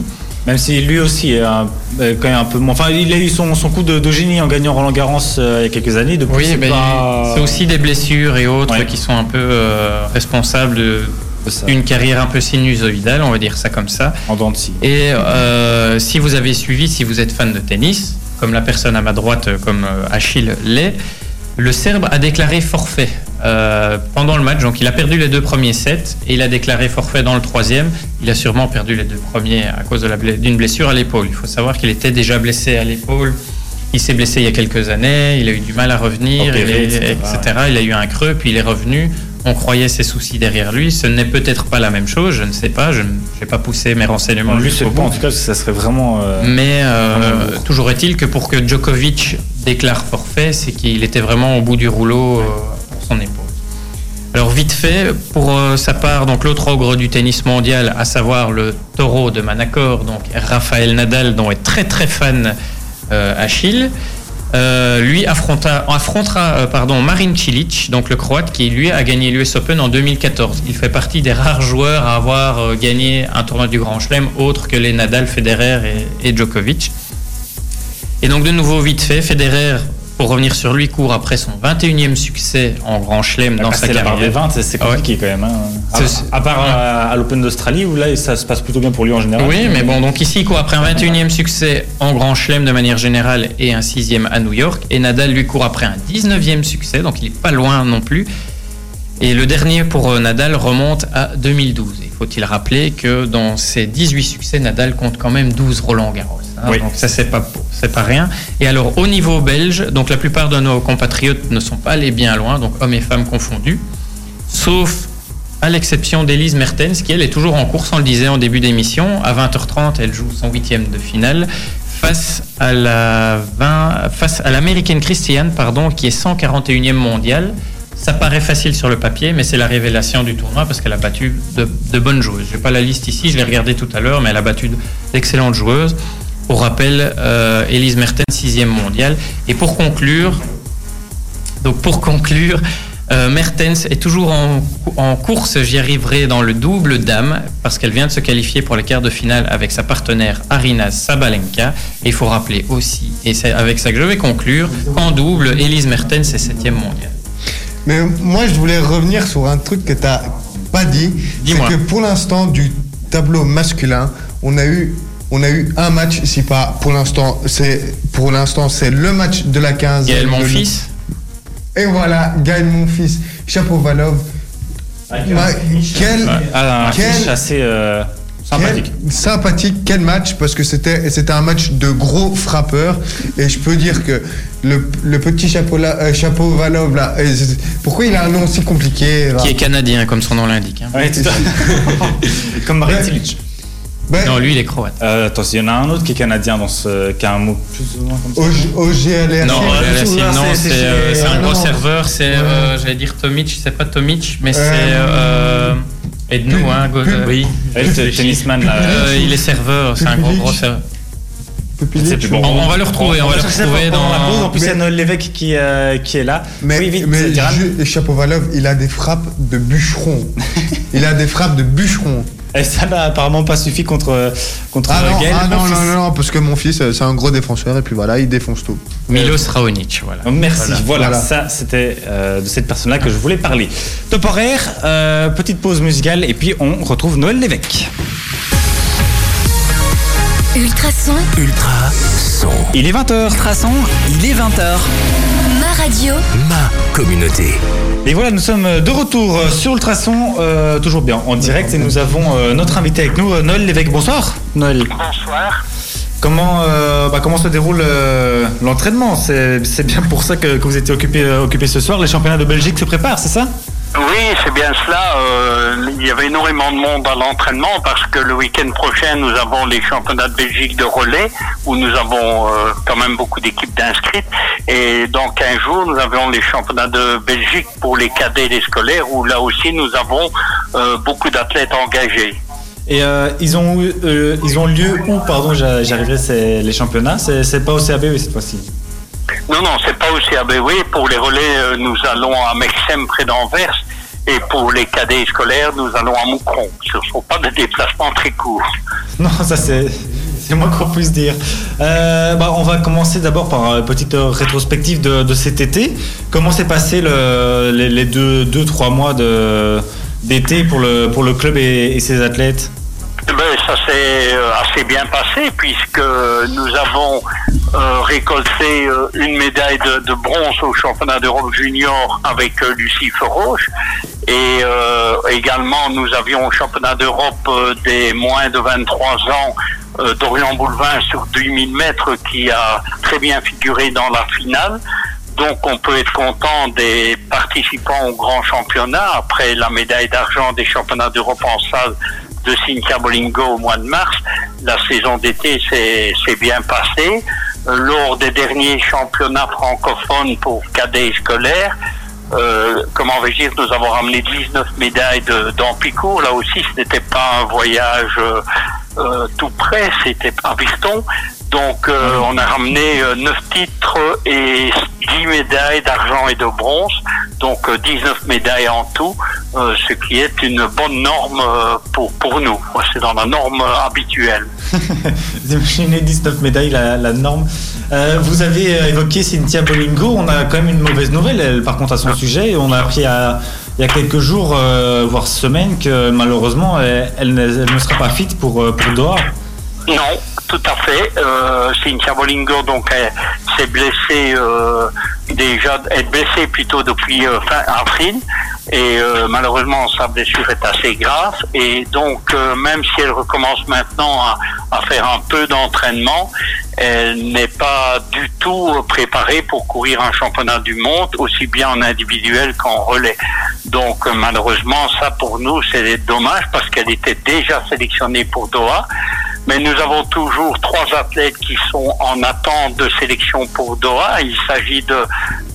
Même si lui aussi est un- quand même un peu moins. Enfin, il a eu son, son coup de, de génie en gagnant Roland Garros euh, il y a quelques années. Depuis, Oui, c'est mais pas- c'est aussi des blessures et autres Ouais. qui sont un peu euh, responsables de ça, d'une carrière un peu sinusoïdale, on va dire ça comme ça. en dents de scie. Et euh, si vous avez suivi, si vous êtes fan de tennis, comme la personne à ma droite, euh, comme euh, Achille l'est, le Serbe a déclaré forfait euh, pendant le match. Donc il a perdu les deux premiers sets et il a déclaré forfait dans le troisième. Il a sûrement perdu les deux premiers à cause d'une blessure à l'épaule. Il faut savoir qu'il était déjà blessé à l'épaule. Il s'est blessé il y a quelques années. Il a eu du mal à revenir, Opéré, etc. Il a eu un creux, puis il est revenu. On croyait ses soucis derrière lui. Ce n'est peut-être pas la même chose. Je ne sais pas. Je n'ai pas poussé mes renseignements lui, jusqu'au bout. en tout cas, ça serait vraiment. euh, Mais euh, Vraiment toujours est-il que pour que Djokovic déclare forfait, c'est qu'il était vraiment au bout du rouleau euh, pour son épaule. Alors vite fait, pour sa part, donc l'autre ogre du tennis mondial, à savoir le taureau de Manacor, donc Rafael Nadal, dont est très très fan Achille, euh, lui affrontera euh, pardon, Marin Cilic, donc le croate, qui lui a gagné l'US Open en 2014. Il fait partie des rares joueurs à avoir euh, gagné un tournoi du Grand Chelem autre que les Nadal, Federer et Djokovic. Et donc de nouveau vite fait, Federer pour revenir sur lui, court après son 21e succès en Grand Chelem dans sa Passer la barre des carrière. 20, c'est- c'est compliqué quand même. hein. À part euh, à, l'Open d'Australie où là ça se passe plutôt bien pour lui en général. Oui, mais bon, donc ici, il court après un 21e succès en Grand Chelem de manière générale et un 6e à New York. Et Nadal, lui, court après un 19e succès, donc il n'est pas loin non plus. Et le dernier pour euh, Nadal remonte à 2012. Il faut-il rappeler que dans ses 18 succès, Nadal compte quand même 12 Roland Garros. hein. Oui. Donc ça, c'est pas, c'est pas rien. Et alors, au niveau belge, donc la plupart de nos compatriotes ne sont pas allés bien loin, donc hommes et femmes confondus, sauf à l'exception d'Elise Mertens, qui elle est toujours en course, on le disait en début d'émission. À 20h30, elle joue son huitième de finale face à la 20 face à l'américaine Christiane, pardon, qui est 141e mondiale. Ça paraît facile sur le papier, mais c'est la révélation du tournoi parce qu'elle a battu de, bonnes joueuses. Je n'ai pas la liste ici, je l'ai regardé tout à l'heure, mais elle a battu d'excellentes joueuses. Pour rappel, euh, Elise Mertens, sixième mondiale. Et pour conclure, donc pour conclure, euh, Mertens est toujours en, en course, j'y arriverai dans le double dame, parce qu'elle vient de se qualifier pour les quarts de finale avec sa partenaire Arina Sabalenka. Et il faut rappeler aussi, et c'est avec ça que je vais conclure, qu'en double, Elise Mertens est septième mondiale. Mais moi, je voulais revenir sur un truc que tu n'as pas dit. C'est Dis-moi. que pour l'instant, du tableau masculin, on a eu, on a eu un match, si pas pour l'instant, c'est pour l'instant, c'est le match de la 15. Gaël, mon fils, Et voilà, Gaël, mon fils, Chapovalov. Ma- quel, Ah, un Quel- fiche assez euh, sympathique. Quel sympathique, quel match, parce que c'était c'était un match de gros frappeurs. Et je peux dire que le, le petit chapeau là, euh, chapeau Valov là, euh, pourquoi il a un nom si compliqué là qui est canadien, comme son nom l'indique. hein. Ouais. Comme Marin Cilic. Ben, Non, lui, il est croate. Euh, attends, il y en a un autre qui est canadien dans ce, qui a un mot plus ou moins comme ça. GLR. Non, Yacine, non, c'est- euh, un gros serveur, c'est, euh, j'allais dire Tomic, c'est pas Tomic, mais c'est. Aide-nous, hein, go- euh, oui. Le tennisman là. Euh, il est serveur, c'est un gros gros serveur. Plus bon. On, on va le retrouver, on, va le retrouver pendant la pause. En dans. plus, il y a Noël Lévesque qui, euh, qui est là. Mais, oui, vite, mais Chapovalov, il a des frappes de bûcheron. il a des frappes de bûcheron. Et ça n'a apparemment pas suffi contre, contre Ah non, Gaël, ah non, non, non, non, parce que mon fils, euh, c'est un gros défenseur et puis voilà, il défonce tout. Milos Raonic, voilà. Merci, voilà, Voilà. ça c'était euh, de cette personne-là que je voulais parler. Top horaire, euh, petite pause musicale et puis on retrouve Noël Lévesque. Ultrason, Ultra son. Il est 20h. Ultrason, il est 20h. Ma radio, Ma communauté. Et voilà, nous sommes de retour sur Ultrason, euh, toujours bien en direct et nous avons euh, notre invité avec nous, euh, Noël Lévesque. Bonsoir Noël. Bonsoir. Comment, euh, bah, comment se déroule euh, l'entraînement? C'est c'est bien pour ça que, que vous étiez occupé, occupé ce soir. Les championnats de Belgique se préparent, c'est ça? Oui, c'est bien cela. Euh, il y avait énormément de monde à l'entraînement parce que le week-end prochain, nous avons les championnats de Belgique de relais où nous avons euh, quand même beaucoup d'équipes d'inscrites. Et dans 15 jours, nous avons les championnats de Belgique pour les cadets et les scolaires où là aussi, nous avons euh, beaucoup d'athlètes engagés. Et ils, ont, ils ont lieu où? Pardon, j'a- j'arriverai, c'est les championnats. C'est pas au CAB cette fois-ci. Non, non, c'est pas au CABW. Pour les relais, euh, nous allons à Mexem près d'Anvers. Et pour les cadets scolaires, nous allons à Moucron. Ce ne sont pas des déplacements très courts. Non, ça c'est. C'est moins qu'on puisse dire. Euh, bah, on va commencer d'abord par une petite rétrospective de, de cet été. Comment s'est passé le, les, les deux, deux, trois mois de, d'été pour le, pour le club et, et ses athlètes? Eh Ben, ça s'est euh, assez bien passé puisque nous avons euh, récolté euh, une médaille de, de bronze au championnat d'Europe junior avec euh, Lucie Feroche et euh, également nous avions au championnat d'Europe euh, des moins de 23 ans euh, Dorian Boulevin sur 8000 mètres qui a très bien figuré dans la finale. Donc on peut être content des participants au grand championnat après la médaille d'argent des championnats d'Europe en salle de Cynthia Bolingo au mois de mars. La saison d'été s'est bien passée. Euh, lors des derniers championnats francophones pour cadets et scolaires, euh, comment vais-je dire, nous avons ramené 19 médailles d'Ampicourt. Là aussi, ce n'était pas un voyage euh, tout près, c'était à Viston. Donc, euh, on a ramené euh, 9 titres et 10 médailles d'argent et de bronze. Donc, euh, 19 médailles en tout, euh, ce qui est une bonne norme euh, pour, pour nous. C'est dans la norme habituelle. Vous imaginez 19 médailles, la, la norme. Euh, vous avez évoqué Cynthia Bolingo. On a quand même une mauvaise nouvelle, elle, par contre, à son sujet. On a appris à- il y a quelques jours, euh, voire semaines, que malheureusement, elle, elle ne, sera pas fit pour, pour Doha. Non, tout à fait. Euh, Cynthia Bollinger donc s'est blessée euh, déjà, est blessée plutôt depuis euh, fin avril et euh, malheureusement sa blessure est assez grave et donc même si elle recommence maintenant à, à faire un peu d'entraînement, elle n'est pas du tout préparée pour courir un championnat du monde aussi bien en individuel qu'en relais. Donc malheureusement ça pour nous c'est dommage parce qu'elle était déjà sélectionnée pour Doha. Mais nous avons toujours trois athlètes qui sont en attente de sélection pour Doha. Il s'agit de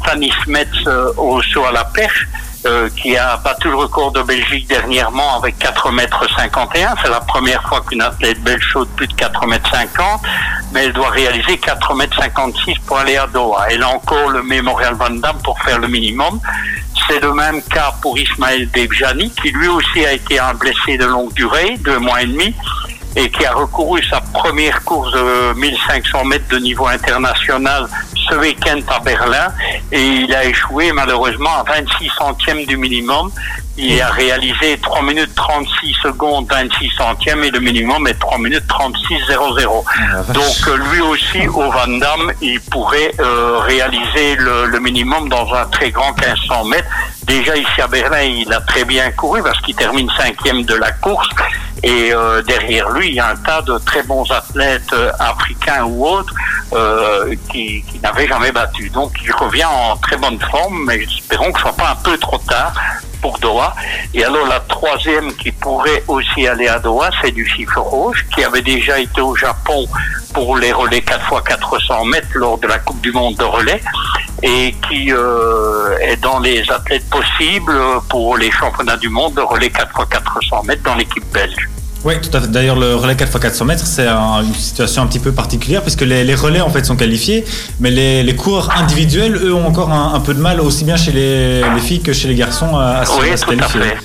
Fanny Smets euh, au saut à la perche, euh, qui a battu le record de Belgique dernièrement avec 4 mètres 51. C'est la première fois qu'une athlète belge saute plus de 4 mètres 50, mais elle doit réaliser 4 mètres 56 pour aller à Doha. Elle a encore le mémorial Van Damme pour faire le minimum. C'est le même cas pour Ismaël Debjani, qui lui aussi a été un blessé de longue durée, deux mois et demi, et qui a recouru sa première course de 1500 mètres de niveau international ce week-end à Berlin et il a échoué malheureusement à 26 centièmes du minimum. Il a réalisé 3 minutes 36 secondes 26 centièmes et le minimum est 3 minutes 36 00. Donc euh, lui aussi au Van Damme, il pourrait euh, réaliser le, le minimum dans un très grand 1500 mètres. Déjà ici à Berlin, il a très bien couru parce qu'il termine cinquième de la course. Et euh, derrière lui, il y a un tas de très bons athlètes euh, africains ou autres euh, qui, qui n'avaient jamais battu. Donc il revient en très bonne forme, mais espérons que ce soit pas un peu trop tard pour. Et alors la troisième qui pourrait aussi aller à Doha, c'est du chiffre rouge, qui avait déjà été au Japon pour les relais 4x400 mètres lors de la Coupe du Monde de relais et qui euh, est dans les athlètes possibles pour les championnats du monde de relais 4x400 mètres dans l'équipe belge. Oui, tout à fait. D'ailleurs, le relais 4x400 mètres, c'est un- une situation un petit peu particulière puisque les, les relais en fait sont qualifiés, mais les, les coureurs individuels, eux, ont encore un, un peu de mal, aussi bien chez les, les filles que chez les garçons, à, à se, Oui, à se tout à qualifier. fait.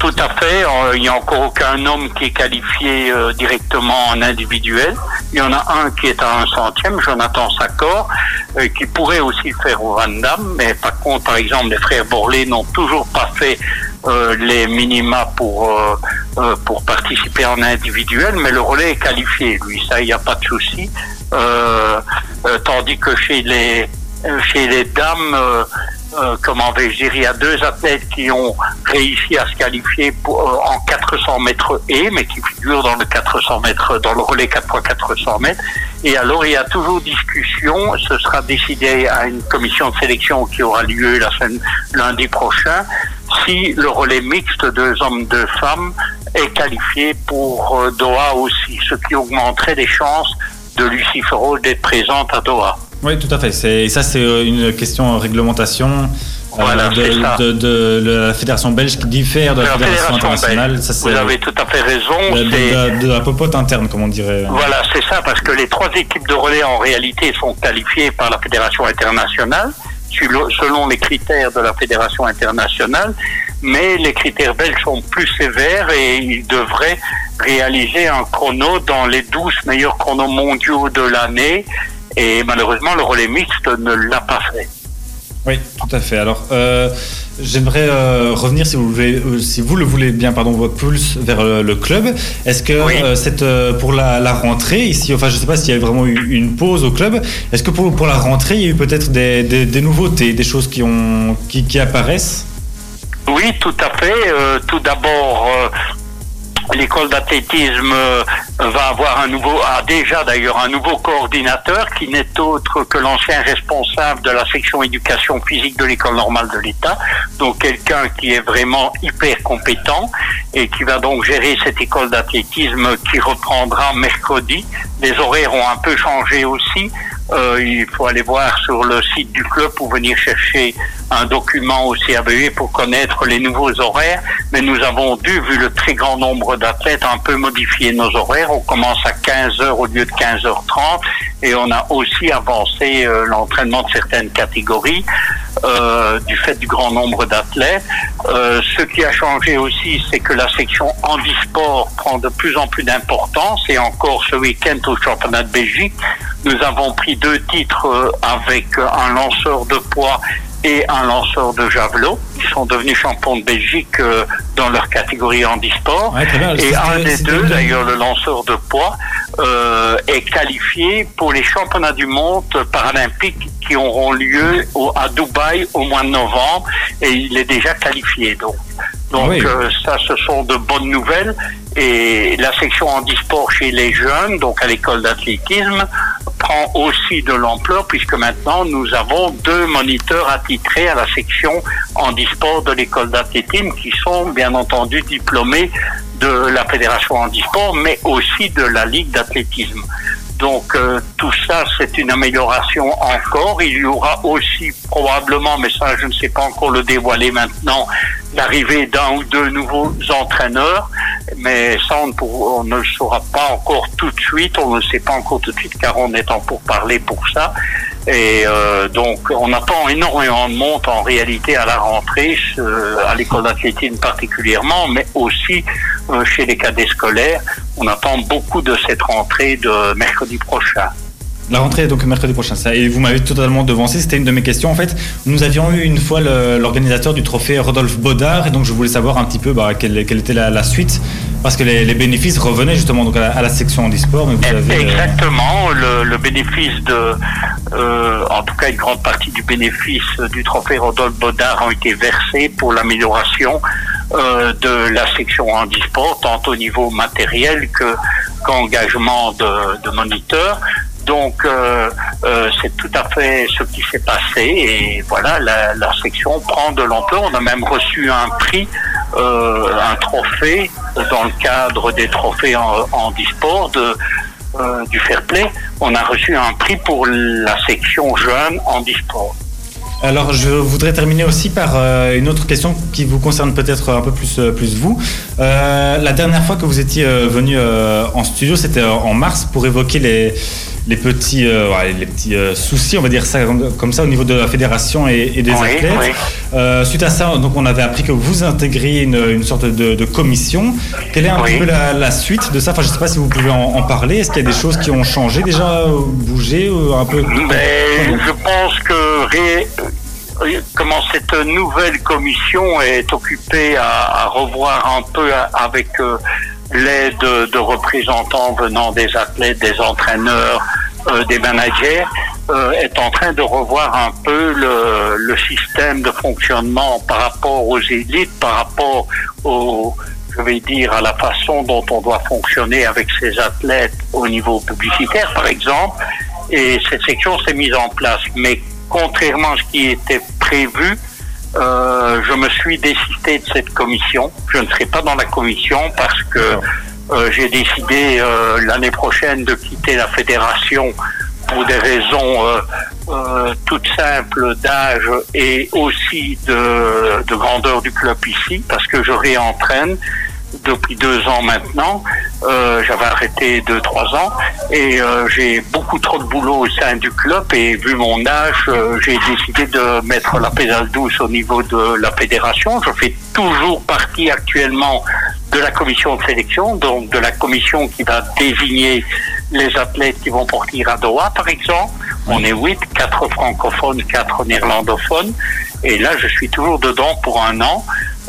Tout à fait. Euh, Il n'y a encore aucun homme qui est qualifié euh, directement en individuel. Il y en a un qui est à un centième, Jonathan Sakor, euh, qui pourrait aussi faire au Van Damme. Mais par contre, par exemple, les frères Borlé n'ont toujours pas fait euh, les minima pour euh, euh, pour participer en individuel, mais le relais est qualifié, lui. Ça, il n'y a pas de souci. Tandis que chez les chez les dames, euh, euh, comment vais-je dire, il y a deux athlètes qui ont réussi à se qualifier pour, euh, en 400 mètres et, mais qui figurent dans le 400 mètres, dans le relais 4 x 400 mètres. Et alors, il y a toujours discussion. Ce sera décidé à une commission de sélection qui aura lieu la semaine, lundi prochain, si le relais mixte deux hommes, deux femmes est qualifié pour euh, Doha aussi, ce qui augmenterait les chances de Lucie Ferraud d'être présente à Doha. Oui, tout à fait. Et ça, c'est euh, une question réglementation euh, Voilà, de, de- de- de la fédération belge qui diffère de la, fédération Fédération internationale. belge. Ça, c'est Vous avez tout à fait raison. de, la popote interne, comme on dirait. Voilà, c'est ça, parce que les trois équipes de relais en réalité sont qualifiées par la Fédération internationale, selon- selon les critères de la Fédération internationale, mais les critères belges sont plus sévères et ils devraient réaliser un chrono dans les 12 meilleurs chronos mondiaux de l'année. Et malheureusement, le relais mixte ne l'a pas fait. Oui, tout à fait. Alors, euh, j'aimerais euh, revenir, si vous, le voulez, euh, si vous le voulez bien, pardon, votre pulse vers le club. Est-ce que Oui. cette, pour la, la rentrée ici, enfin, je ne sais pas s'il y a vraiment eu une pause au club. Est-ce que pour, pour la rentrée, il y a eu peut-être des, des, des nouveautés, des choses qui ont qui, qui apparaissent? Oui, tout à fait. Euh, tout d'abord, euh, l'école d'athlétisme euh, va avoir un nouveau, a déjà d'ailleurs un nouveau coordinateur qui n'est autre que l'ancien responsable de la section éducation physique de l'école normale de l'État. Donc quelqu'un qui est vraiment hyper compétent et qui va donc gérer cette école d'athlétisme qui reprendra mercredi. Les horaires ont un peu changé aussi. Euh, il faut aller voir sur le site du club pour venir chercher un document au CABE pour connaître les nouveaux horaires. Mais nous avons dû, vu le très grand nombre d'athlètes, un peu modifier nos horaires. On commence à 15 heures au lieu de 15h30 et on a aussi avancé euh, l'entraînement de certaines catégories euh, du fait du grand nombre d'athlètes. Euh, ce qui a changé aussi, c'est que la section handisport prend de plus en plus d'importance et encore ce week-end au championnat de Belgique, Nous avons pris deux titres euh, avec euh, un lanceur de poids et un lanceur de javelot. Ils sont devenus champions de Belgique euh, dans leur catégorie handisport. Ouais. Et un des deux, d'ailleurs le lanceur de poids, euh, est qualifié pour les championnats du monde paralympiques qui auront lieu au- à Dubaï au mois de novembre et il est déjà qualifié. Donc, donc Ah oui. euh, ça, ce sont de bonnes nouvelles. Et la section handisport chez les jeunes, donc à l'école d'athlétisme, prend aussi de l'ampleur puisque maintenant nous avons deux moniteurs attitrés à la section handisport de l'école d'athlétisme qui sont bien entendu diplômés de la fédération handisport mais aussi de la ligue d'athlétisme. Donc euh, tout ça, c'est une amélioration encore. Il y aura aussi probablement, mais ça je ne sais pas encore le dévoiler maintenant, l'arrivée d'un ou deux nouveaux entraîneurs. Mais ça, on ne, pour- on ne le saura pas encore tout de suite. On ne sait pas encore tout de suite car on est en pourparler pour ça. Et euh, donc, on attend énormément de monde en réalité à la rentrée, à l'école d'athlétisme particulièrement, mais aussi euh, chez les cadets scolaires. On attend beaucoup de cette rentrée de mercredi prochain. La rentrée est donc mercredi prochain. Ça, et vous m'avez totalement devancé. C'était une de mes questions. En fait, nous avions eu une fois l'organisateur du trophée Rodolphe Baudard, et donc je voulais savoir un petit peu bah, quelle, quelle était la, la suite, parce que les, les bénéfices revenaient justement donc à la, à la section vous avez euh, Exactement, le, le bénéfice de, euh, en tout cas une grande partie du bénéfice du trophée Rodolphe Baudard ont été versés pour l'amélioration euh, de la section handisport, tant au niveau matériel que qu'engagement de, de moniteurs. Donc euh, euh, c'est tout à fait ce qui s'est passé et voilà la, section prend de l'ampleur. On a même reçu un prix, euh, un trophée dans le cadre des trophées en, handisport de du fair play. On a reçu un prix pour la section jeune handisport. Alors, je voudrais terminer aussi par une autre question qui vous concerne peut-être un peu plus, plus vous. La dernière fois que vous étiez venu en studio, c'était en mars pour évoquer les, les petits, euh, ouais, les petits euh, soucis, on va dire ça comme, comme ça, au niveau de la fédération et, et des Oui, athlètes. oui. Euh, suite à ça, donc on avait appris que vous intégriez une, une sorte de, de commission. Quelle est un Oui. peu la, la suite de ça? Enfin, je ne sais pas si vous pouvez en, en parler. Est-ce qu'il y a des choses qui ont changé déjà, ou bougé, ou un peu? Mais je pense que ré- euh, comment cette nouvelle commission est occupée à, à revoir un peu à- avec euh, l'aide de représentants venant des athlètes, des entraîneurs, euh, des managers, euh, est en train de revoir un peu le, le système de fonctionnement par rapport aux élites, par rapport au, je vais dire, à la façon dont on doit fonctionner avec ces athlètes au niveau publicitaire, par exemple. Et cette section s'est mise en place. Mais contrairement à ce qui était prévu, euh, je me suis désisté de cette commission. Je ne serai pas dans la commission parce que euh, j'ai décidé euh, l'année prochaine de quitter la fédération pour des raisons euh, euh, toutes simples d'âge et aussi de, de grandeur du club ici, parce que je réentraîne depuis deux ans maintenant. Euh, J'avais arrêté deux, trois ans et euh, j'ai beaucoup trop de boulot au sein du club et vu mon âge, euh, j'ai décidé de mettre la pédale douce au niveau de la fédération. Je fais toujours partie actuellement de la commission de sélection, donc de la commission qui va désigner les athlètes qui vont partir à Doha, par exemple. On est huit, quatre francophones, quatre néerlandophones. Et là, je suis toujours dedans pour un an,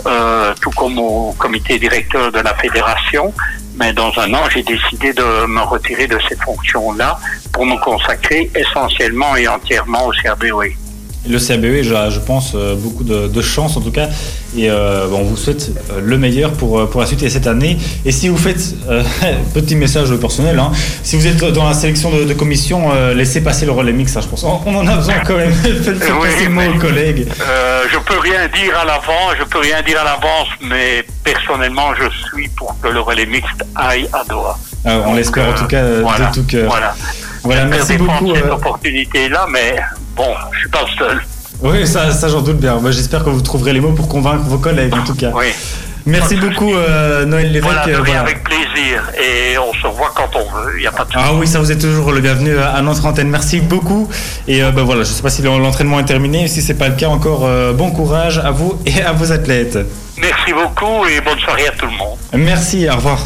euh, tout comme au comité directeur de la fédération. Mais dans un an, j'ai décidé de me retirer de cette fonction-là pour me consacrer essentiellement et entièrement au CRBOE. Le CABE, je, je pense, euh, beaucoup de, de chance en tout cas. Et euh, on vous souhaite euh, le meilleur pour, pour la suite et cette année. Et si vous faites, euh, petit message personnel, hein, si vous êtes dans la sélection de, de commission, euh, laissez passer le relais mix, hein, je pense. On, on en a besoin quand même. Faites Oui, passer le mot aux collègues. Je peux rien dire à l'avance, je peux rien dire à l'avance, mais personnellement, je suis pour que le relais mixte aille à Doha. On l'espère en tout cas voilà, de tout cœur. Voilà. Voilà, merci beaucoup. cette euh, opportunité-là, mais bon, je suis pas le seul. oui, ça, ça j'en doute bien. Bah, J'espère que vous trouverez les mots pour convaincre vos collègues en tout cas. Oui. Merci beaucoup euh, Noël Lévesque. Voilà, euh, avec plaisir. Et on se voit quand on veut, il n'y a pas de. Ah oui, ça vous êtes toujours le bienvenu à notre antenne. Merci beaucoup. Et euh, bah, voilà, je ne sais pas si l'entraînement est terminé. Si c'est pas le cas, encore euh, bon courage à vous et à vos athlètes. Merci beaucoup et bonne soirée à tout le monde. Merci, au revoir.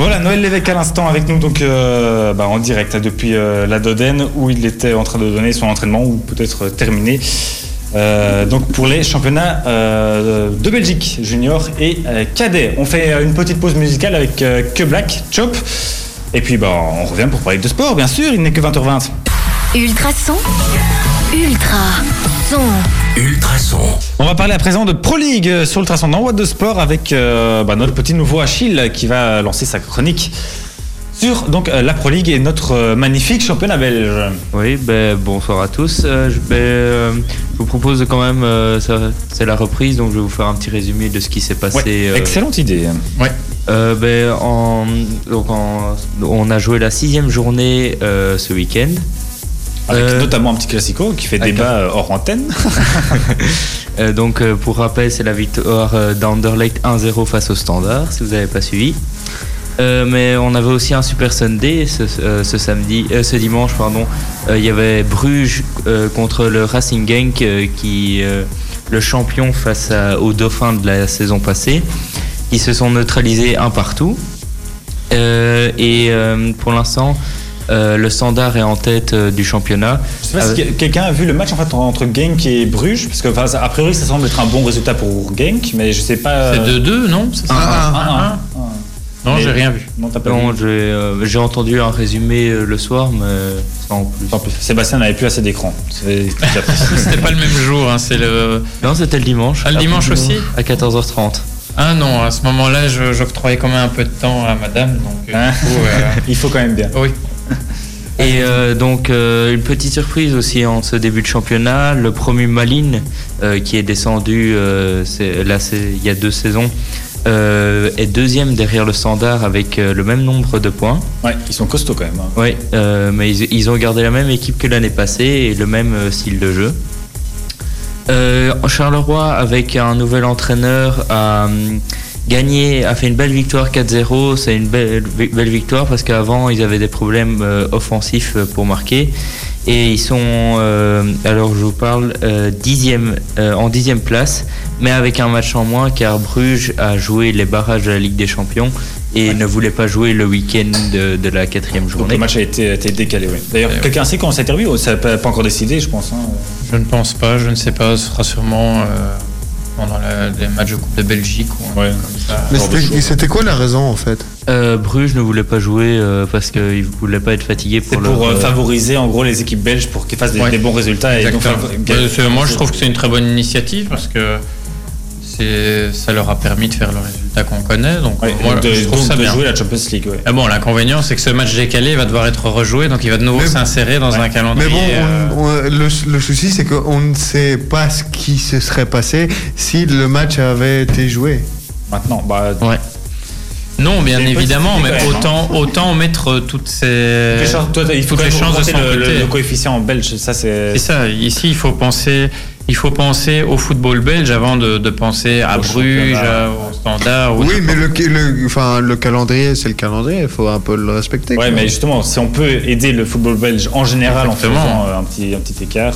Voilà, Noël Lévesque à l'instant avec nous, donc euh, bah, en direct hein, depuis euh, la Dodène où il était en train de donner son entraînement ou peut-être terminé. Euh, donc pour les championnats de Belgique, junior et cadet. On fait une petite pause musicale avec Que Black, Chop. Et puis bah, on revient pour parler de sport, bien sûr, il n'est que 20h20. Ultrason. Ultra. Son. Ultrason. On va parler à présent de Pro League sur Ultrason dans What de Sport avec euh, bah, notre petit nouveau Achille qui va lancer sa chronique sur donc, euh, la Pro League et notre euh, magnifique championnat belge. Oui, ben, bonsoir à tous. Euh, je, ben, euh, je vous propose quand même, euh, c'est la reprise, donc je vais vous faire un petit résumé de ce qui s'est passé. Ouais, euh, excellente idée. euh, ben, en- donc en- on a joué la sixième journée euh, ce week-end. Avec Euh, notamment un petit classico qui fait avec débat euh, hors antenne. Euh, donc pour rappel, c'est la victoire d'Anderlecht 1-0 face au Standard, si vous n'avez pas suivi. Euh, mais on avait aussi un Super Sunday ce, ce samedi, ce dimanche, pardon. Il y avait Bruges contre le Racing Genk, qui le champion face à- aux Dauphins de la saison passée. Ils se sont neutralisés un partout. Et pour l'instant, euh, le Standard est en tête euh, du championnat. Je sais pas Ah si que- quelqu'un a vu le match en fait entre Genk et Bruges, parce que enfin, ça- a priori ça semble être un bon résultat pour Genk, mais je sais pas. C'est euh, 2-2, non? C'est ça? Un, un, un, un. Non, j'ai rien vu. Non, t'as pas Non, vu. j'ai euh, j'ai entendu un résumé euh, le soir, mais sans plus. Pis. Sébastien n'avait plus assez d'écran. C'est. C'était pas le même jour, hein, c'est le. Non, c'était le dimanche. Ah, le dimanche aussi? À 14h30. Ah non, à ce moment-là, je- j'octroyais quand même un peu de temps à madame, donc euh, Hein? coup, euh, Il faut quand même bien. oui. Et euh, donc, euh, une petite surprise aussi en ce début de championnat. Le promu Malines, euh, qui est descendu là, il y a deux saisons, est deuxième derrière le standard avec le même nombre de points. Ouais, ils sont costauds quand même. hein. Oui, mais ils, ils ont gardé la même équipe que l'année passée et le même style de jeu. Charleroi, avec un nouvel entraîneur, gagné, a fait une belle victoire 4-0. C'est une belle, belle victoire parce qu'avant, ils avaient des problèmes euh, offensifs euh, pour marquer. Et ils sont, euh, alors je vous parle, euh, dixième, euh, en dixième place, mais avec un match en moins car Bruges a joué les barrages de la Ligue des Champions et ne voulait pas jouer le week-end de, de la quatrième Donc journée. le match a été, a été décalé, oui. D'ailleurs, Ouais. quelqu'un sait quand ça a été revu Ça n'a pas pas encore décidé, je pense. hein. Je ne pense pas, je ne sais pas, ce sera sûrement euh, pendant les matchs de Coupe de Belgique ou Ouais. comme ça. Mais c'était quoi la raison en fait Euh, Bruges ne voulait pas jouer euh, parce qu'il ne voulait pas être fatigué C'est pour, pour leur, euh, euh, favoriser en gros les équipes belges pour qu'ils fassent des, Ouais. des bons résultats. Et donc, moi, je trouve que c'est une très bonne initiative parce que ça leur a permis de faire le résultat qu'on connaît. Donc, Ouais, moi, de, je trouve donc ça de bien. jouer la Champions League. Ouais. Ah bon, l'inconvénient, c'est que ce match décalé va devoir être rejoué, donc il va de nouveau Mais- s'insérer dans Ouais. un Mais calendrier. bon, euh, on- on- le, le souci c'est qu'on ne sait pas ce qui se serait passé si le match avait été joué. Maintenant, bah, Ouais. Non, bien évidemment, mais quand même, autant, autant mettre toutes ces. les chances- toi, il faut toutes les chances de son le- côté. le coefficient en belge. Ça, c'est. C'est ça. Ici, il faut penser, il faut penser au football belge avant de, de penser à Au Bruges, au Standard. ou Oui, mais le, le, enfin, le calendrier, c'est le calendrier, il faut un peu le respecter. Ouais, quoi. mais justement, si on peut aider le football belge en général en faisant euh, un petit, un petit écart,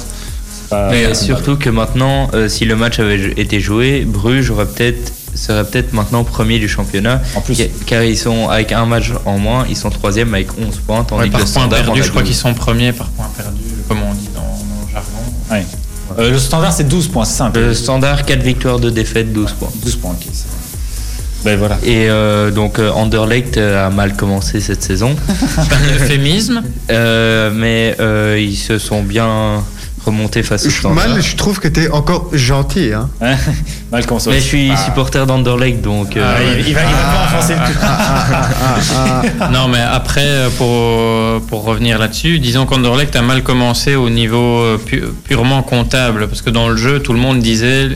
pas. Mais pas surtout que maintenant, euh, si le match avait été joué, Bruges aurait peut-être serait peut-être maintenant premier du championnat, En plus, Ca- car ils sont avec un match en moins, ils sont troisième avec 11 points, tandis Ouais, que par le point standard perdu, je crois 12. qu'ils sont premiers par point perdu, Euh, le standard, c'est 12 points, c'est simple. Le standard 4 victoires, 2 défaites, 12 points. 12 points, ok. c'est- Ben voilà. Et euh, donc euh, Anderlecht a mal commencé cette saison, C'est un euphémisme. Euh, mais euh, ils se sont bien remontés face au Je- standard. Mal, je trouve que t'es encore gentil. Hein. Hein Mal commencé. Mais je suis Ah. supporter d'Anderlecht, donc... euh, Ah, il, il va, il va pas enfoncer le tout. Non, mais après, euh, pour, pour revenir là-dessus, disons qu'Anderlecht a mal commencé au niveau euh, pu- purement comptable, parce que dans le jeu, tout le monde disait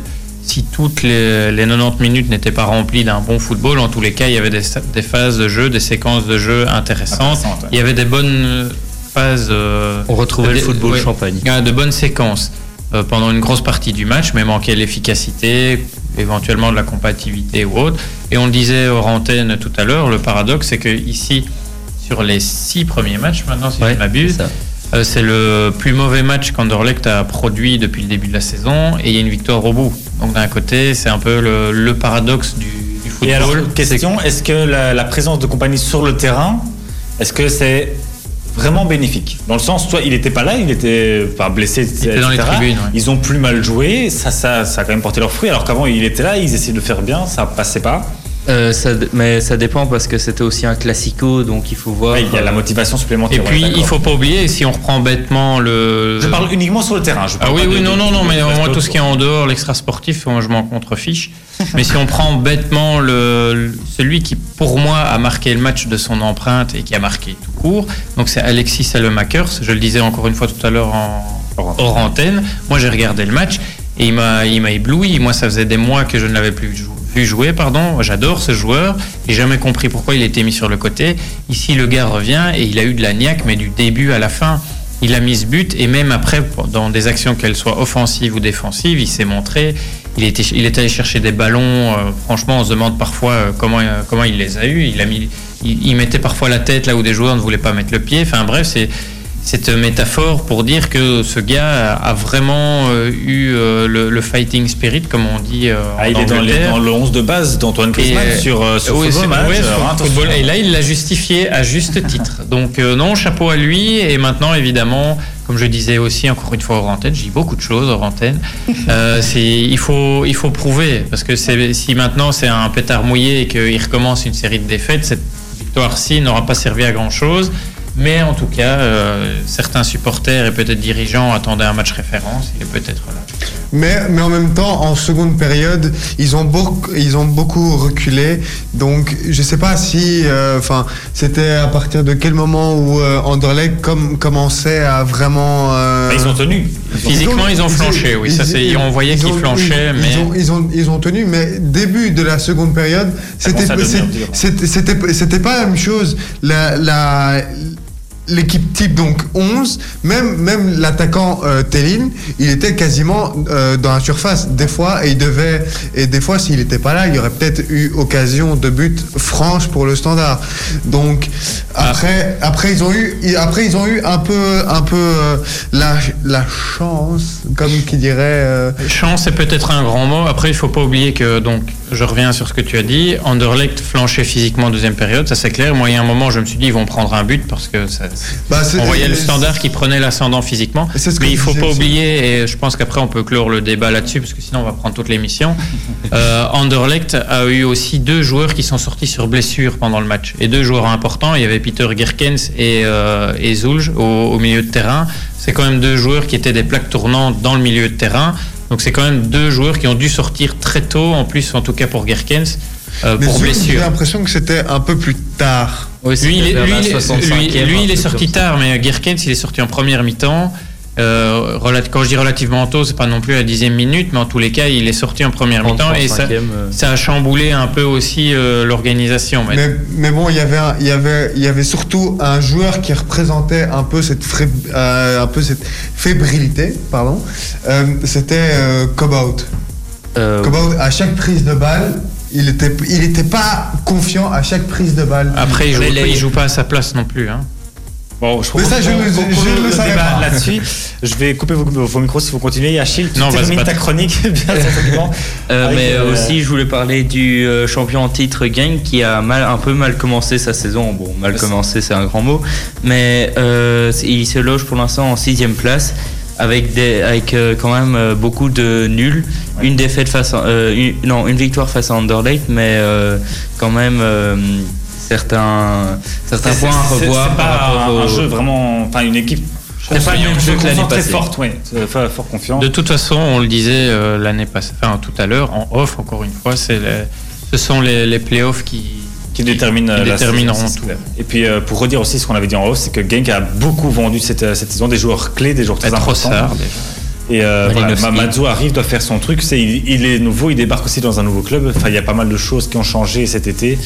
si toutes les, les 90 minutes n'étaient pas remplies d'un bon football, en tous les cas, il y avait des, des phases de jeu, des séquences de jeu intéressantes. Intéressante, ouais. Il y avait des bonnes phases. euh, On retrouvait le football ouais, champagne. de bonnes séquences euh, pendant une grosse partie du match, mais manquait l'efficacité, éventuellement de la compatibilité ou autre. Et on le disait hors antenne tout à l'heure, le paradoxe, c'est que ici, sur les six premiers matchs, maintenant, si Ouais, je ne m'abuse, c'est euh, c'est le plus mauvais match qu'Anderlecht a produit depuis le début de la saison, et il y a une victoire au bout. Donc d'un côté, c'est un peu le, le paradoxe du, du Et alors, football. question, est-ce que la, la présence de compagnie sur le terrain, est-ce que c'est vraiment bénéfique Dans le sens, toi, il n'était pas là, il était enfin, blessé, Il était dans les etc. tribunes, ouais. Ils ont plus mal joué, ça, ça, ça a quand même porté leurs fruits, alors qu'avant, il était là, ils essayaient de faire bien, ça passait pas. Euh, ça, mais ça dépend parce que c'était aussi un classico, donc il faut voir. Il y a la euh, motivation supplémentaire. Et puis, ouais, il faut pas oublier, si on reprend bêtement le. Je parle uniquement sur le terrain. Je Ah oui, oui, de- non, de- non, non, mais moi, tout ce qui est en dehors, l'extra sportif, moi, je m'en contrefiche. mais si on prend bêtement le, celui qui, pour moi, a marqué le match de son empreinte et qui a marqué tout court, donc c'est Alexis Salemakers. Je le disais encore une fois tout à l'heure en Hors antenne. Moi, j'ai regardé le match et il m'a, il m'a ébloui. Moi, ça faisait des mois que je ne l'avais plus jou- jouer, pardon. J'adore ce joueur. J'ai jamais compris pourquoi il était mis sur le côté. Ici, le gars revient et il a eu de la niaque, mais du début à la fin. Il a mis ce but et même après, dans des actions qu'elles soient offensives ou défensives, il s'est montré. Il il est allé chercher des ballons. euh, franchement, on se demande parfois euh, comment, euh, comment il les a eus. Il, a mis, il mettait parfois la tête là où des joueurs ne voulaient pas mettre le pied. Enfin bref, c'est cette métaphore pour dire que ce gars a vraiment euh, eu euh, le, le fighting spirit, comme on dit euh, Ah, en il est dans, les- Angleterre. dans le 11 de base d'Antoine Griezmann Et, sur, sur oui, Football Match. sur attention. Football. Et là, il l'a justifié à juste titre. Donc, euh, non, chapeau à lui. Et maintenant, évidemment, comme je disais aussi, encore une fois, hors antenne, dis beaucoup de choses hors antenne. Euh, il, faut, il faut prouver. Parce que si maintenant c'est un pétard mouillé et qu'il recommence une série de défaites, cette victoire-ci n'aura pas servi à grand-chose. Mais en tout cas, euh, certains supporters et peut-être dirigeants attendaient un match référence. Il est peut-être là. Mais, mais en même temps, en seconde période, ils ont beaucoup, ils ont beaucoup reculé. Donc, je sais pas si, euh, c'était à partir de quel moment où euh, Anderlecht com- commençait à vraiment. euh, Ah, Ils ont tenu. Physiquement, ils ont flanché, oui, ça, c'est- on voyait ils qu'ils flanchaient, ils, mais- ils ont, ils ont, ils ont tenu, mais début de la seconde période, dur. c'était c'était c'était pas la même chose. La, la l'équipe type donc 11 même même l'attaquant euh, Tellin il était quasiment euh, dans la surface des fois et il devait et des fois s'il n'était pas là il y aurait peut-être eu occasion de but franche pour le standard donc après après ils ont eu après ils ont eu un peu un peu euh, la, la chance comme qui dirait euh, Chance est peut-être un grand mot. Après, il faut pas oublier que, donc, je reviens sur ce que tu as dit. Anderlecht flanchait physiquement en deuxième période, ça c'est clair. Moi, il y a un moment, je me suis dit, ils vont prendre un but parce que ça, bah, on voyait le standard qui prenait l'ascendant physiquement. Mais il faut pas oublier, et je pense qu'après, on peut clore le débat là-dessus parce que sinon, on va prendre toute l'émission. Euh, Anderlecht a eu aussi deux joueurs qui sont sortis sur blessure pendant le match. Et deux joueurs importants, il y avait Peter Gerkens et, euh, et Zulj au, au milieu de terrain. C'est quand même deux joueurs qui étaient des plaques tournantes dans le milieu de terrain. Donc c'est quand même deux joueurs qui ont dû sortir très tôt, en plus en tout cas pour Gerkens, euh, mais pour Zul, j'ai blessure. l'impression que c'était un peu plus tard oui, Lui, il est, lui, la il est- 65e, lui- il est sorti tard, mais Gerkens, il est sorti en première mi-temps. Euh, quand je dis relativement tôt, c'est pas non plus à la dixième minute, mais en tous les cas, il est sorti en première mi-temps et ça, 35e, euh. ça a chamboulé un peu aussi euh, l'organisation. mais- bon, il y avait, un- il y avait, il y avait surtout un joueur qui représentait un peu cette, fré- euh, un peu cette fébrilité, pardon. Euh, C'était euh, Cobout. Euh, Cobout, à chaque prise de balle, il était, il était pas confiant à chaque prise de balle. Après, il les- il joue pas à sa place non plus. Hein. Bon, je Mais ça, je ne- ne le savais pas. là-dessus. Je vais couper vos, vos micros si vous continuez. Achille, tu Non, vas-y, termines pas ta chronique, bien certainement. Euh, Avec, mais euh, aussi, je voulais parler du euh, champion en titre Gang qui a mal, un peu mal commencé sa saison. Bon, mal commencé, c'est un grand mot. Mais euh, il se loge pour l'instant en sixième place. Avec, des, avec euh, quand même euh, beaucoup de nuls. Une défaite face à, euh, une, non, une victoire face à Anderlecht, mais euh, quand même euh, certains, certains points à c'est- revoir C'est pas un, au- jeu vraiment. Enfin, une équipe. C'est pas le même jeu que l'année passée. forte, ouais. C'est Fort, fort confiant. De toute façon, on le disait euh, l'année passée, enfin tout à l'heure, en off, encore une fois, c'est ce sont les, les playoffs qui, qui détermine qui euh, la détermineront tout. Et puis euh, pour redire aussi ce qu'on avait dit en off, c'est que Genk a beaucoup vendu cette, euh, cette saison des joueurs clés, des joueurs très Être importants. Déjà. Et euh, voilà. Mazzo arrive, doit faire son truc. C'est, il, il est nouveau, il débarque aussi dans un nouveau club. Enfin, il y a pas mal de choses qui ont changé cet été.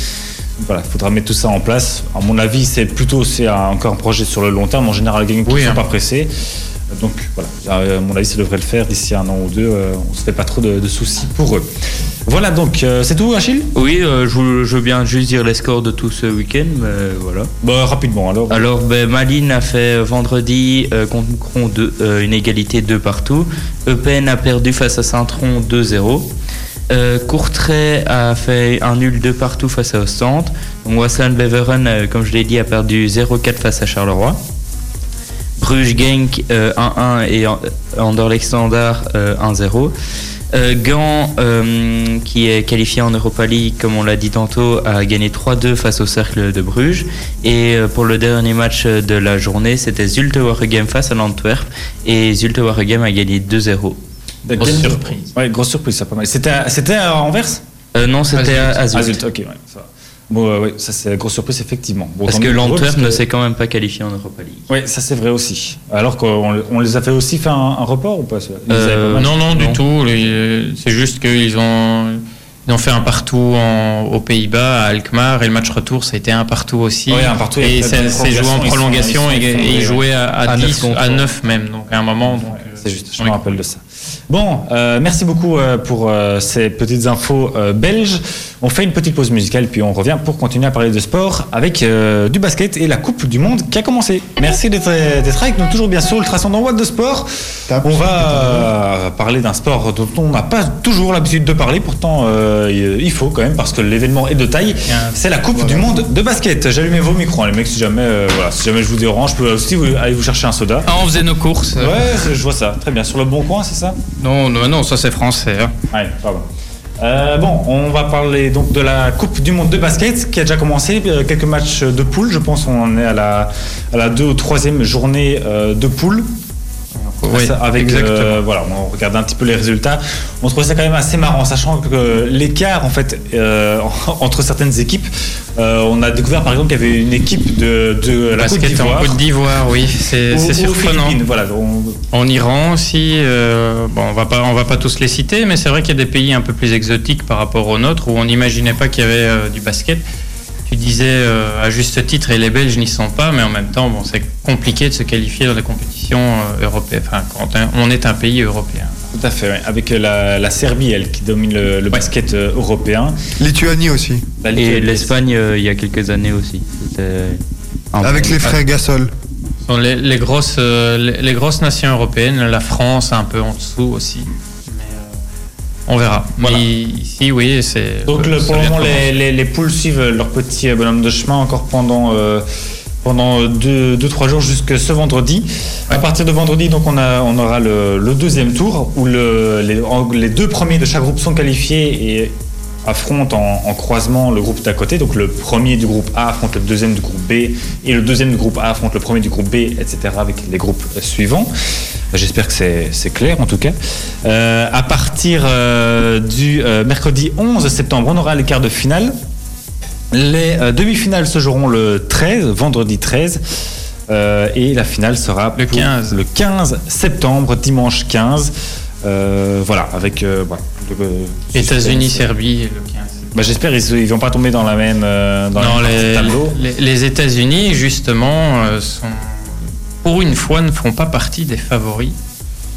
Voilà, il faudra mettre tout ça en place. À mon avis, c'est plutôt c'est un- encore un projet sur le long terme. En général, Genk ne Oui, sont hein. pas pressés. Donc voilà, à mon avis, ça devrait le faire d'ici un an ou deux. Euh, on se fait pas trop de, de soucis pour eux. Voilà, donc euh, c'est tout, Achille? Oui, euh, je, veux- je veux bien juste dire les scores de tout ce week-end, mais voilà. bah, Rapidement alors. Alors, ben, Malines a fait euh, vendredi euh, contre Moucron deux- euh, une égalité 2 partout. Eupen a perdu face à Saint-Tron 2-0. Euh, Courtrai a fait un nul de partout face à Ostende. Donc Wassland Beveren, euh, comme je l'ai dit, a perdu 0-4 face à Charleroi. Bruges Genk euh, 1-1 et An- Anderlecht Standard euh, 1-0. Euh, Gand, euh, qui est qualifié en Europa League, comme on l'a dit tantôt, a gagné 3-2 face au Cercle de Bruges. Et euh, pour le dernier match de la journée, c'était Zulte Waregem face à l'Antwerp. Et Zulte Waregem a gagné 2-0. Grosse surprise. Ouais, grosse surprise, ça pas mal. C'était à, c'était à Anvers? Euh, non, c'était à, à Zulte. Ah, zut, ok, ouais, ça va. Bon, euh, ouais, ça c'est la grosse surprise, effectivement. Bon, Parce que l'Antwerp ne s'est quand même pas qualifié en Europa League. Oui, ça c'est vrai aussi. Alors qu'on on les a fait aussi faire un, un report ou pas Euh, pas Non, non, du tout. C'est juste qu'ils ont, ils ont fait un partout en- aux Pays-Bas, à Alkmaar, et le match retour, ça a été un partout aussi. Ouais, un partout, et la joué en prolongation, prolongation ils sont et, ils jouaient à, à À neuf 10, contre à un. 9 même, donc à un moment. Donc, euh, C'est juste, je me rappelle de ça. Bon, euh, merci beaucoup euh, pour euh, ces petites infos euh, belges. On fait une petite pause musicale, puis on revient pour continuer à parler de sport avec euh, du basket et la Coupe du Monde qui a commencé. Merci d'être d'être avec nous, toujours bien sûr, Ultrason dans What de Sport. On va euh, parler d'un sport dont on n'a pas toujours l'habitude de parler, pourtant euh, il faut quand même, parce que l'événement est de taille. C'est la Coupe du Monde de basket. J'allumais vos micros, hein, les mecs, si jamais, euh, voilà, si jamais je vous dérange, je peux aussi vous, aller vous chercher un soda. Ah, on faisait nos courses. Ouais, je vois ça. Très bien. Sur le bon coin, c'est ça? Non, non, non, ça c'est français. hein. Ouais, pardon. Euh, bon, on va parler donc de la Coupe du Monde de basket qui a déjà commencé. Euh, Quelques matchs de poule, je pense on en est à la, à la deux ou troisième journée euh, de poule. Oui, avec, euh, voilà, on regarde un petit peu les résultats. On trouvait ça quand même assez marrant, sachant que l'écart en fait euh, entre certaines équipes, euh, on a découvert par exemple qu'il y avait une équipe de, de la Côte Basket en d'Ivoire. Côte d'Ivoire, oui, c'est surprenant. Voilà, on- En Iran aussi, bon, on va pas, on va pas tous les citer, mais c'est vrai qu'il y a des pays un peu plus exotiques par rapport aux nôtres où on n'imaginait pas qu'il y avait du basket. Tu disais euh, à juste titre, et les Belges n'y sont pas, mais en même temps, bon, c'est compliqué de se qualifier dans les compétitions euh, européennes. Enfin, quand on est un pays européen. tout à fait, avec la, la Serbie, elle, qui domine le, le basket euh, européen. Lituanie aussi. La Et l'Espagne, euh, il y a quelques années aussi. Avec les frères Gasol. Les, les grosses, euh, les, les grosses nations européennes, la France un peu en dessous aussi. Euh, on verra. Voilà. Mais ici, oui, c'est. Donc le, ça pour le moment, les, commencer. les, les poules suivent leur petit euh, bonhomme de chemin encore pendant euh, pendant deux, deux trois jours jusque ce vendredi. À partir de vendredi, donc on a on aura le, le deuxième tour où le, les, les deux premiers de chaque groupe sont qualifiés et affrontent en, en croisement le groupe d'à côté. Donc le premier du groupe A affronte le deuxième du groupe B et le deuxième du groupe A affronte le premier du groupe B, etc. avec les groupes euh, suivants. J'espère que c'est clair en tout cas. Euh, à partir euh, du euh, mercredi 11 septembre, on aura les quarts de finale. Les demi-finales se joueront le 13, vendredi 13. euh, et la finale sera Le pour 15. le 15 septembre, dimanche 15. Euh, voilà, avec États-Unis. Serbie, le 15. Bah, J'espère qu'ils ne vont pas tomber dans la même, dans les, tableau. les, les États-Unis, justement, sont, pour une fois, ne font pas partie des favoris.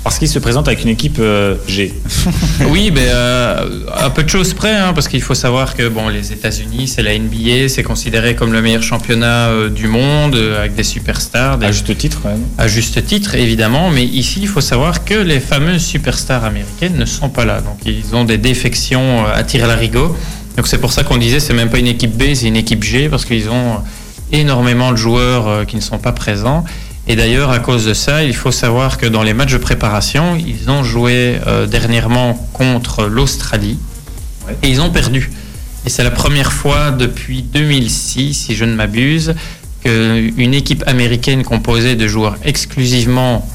Parce qu'ils se présentent avec une équipe euh, G. Oui, mais euh, à peu de choses près, hein, parce qu'il faut savoir que bon, les États-Unis, c'est la NBA, c'est considéré comme le meilleur championnat euh, du monde, euh, avec des superstars, des, À juste titre, à juste titre, évidemment. Mais ici, il faut savoir que les fameuses superstars américaines ne sont pas là. Donc, ils ont des défections à tir larigot. Donc, c'est pour ça qu'on disait, c'est même pas une équipe B, c'est une équipe G, parce qu'ils ont énormément de joueurs qui ne sont pas présents. Et d'ailleurs, à cause de ça, il faut savoir que dans les matchs de préparation, ils ont joué euh, dernièrement contre l'Australie Ouais. et ils ont perdu. Et c'est la première fois depuis 2006, si je ne m'abuse, qu'une équipe américaine composée de joueurs exclusivement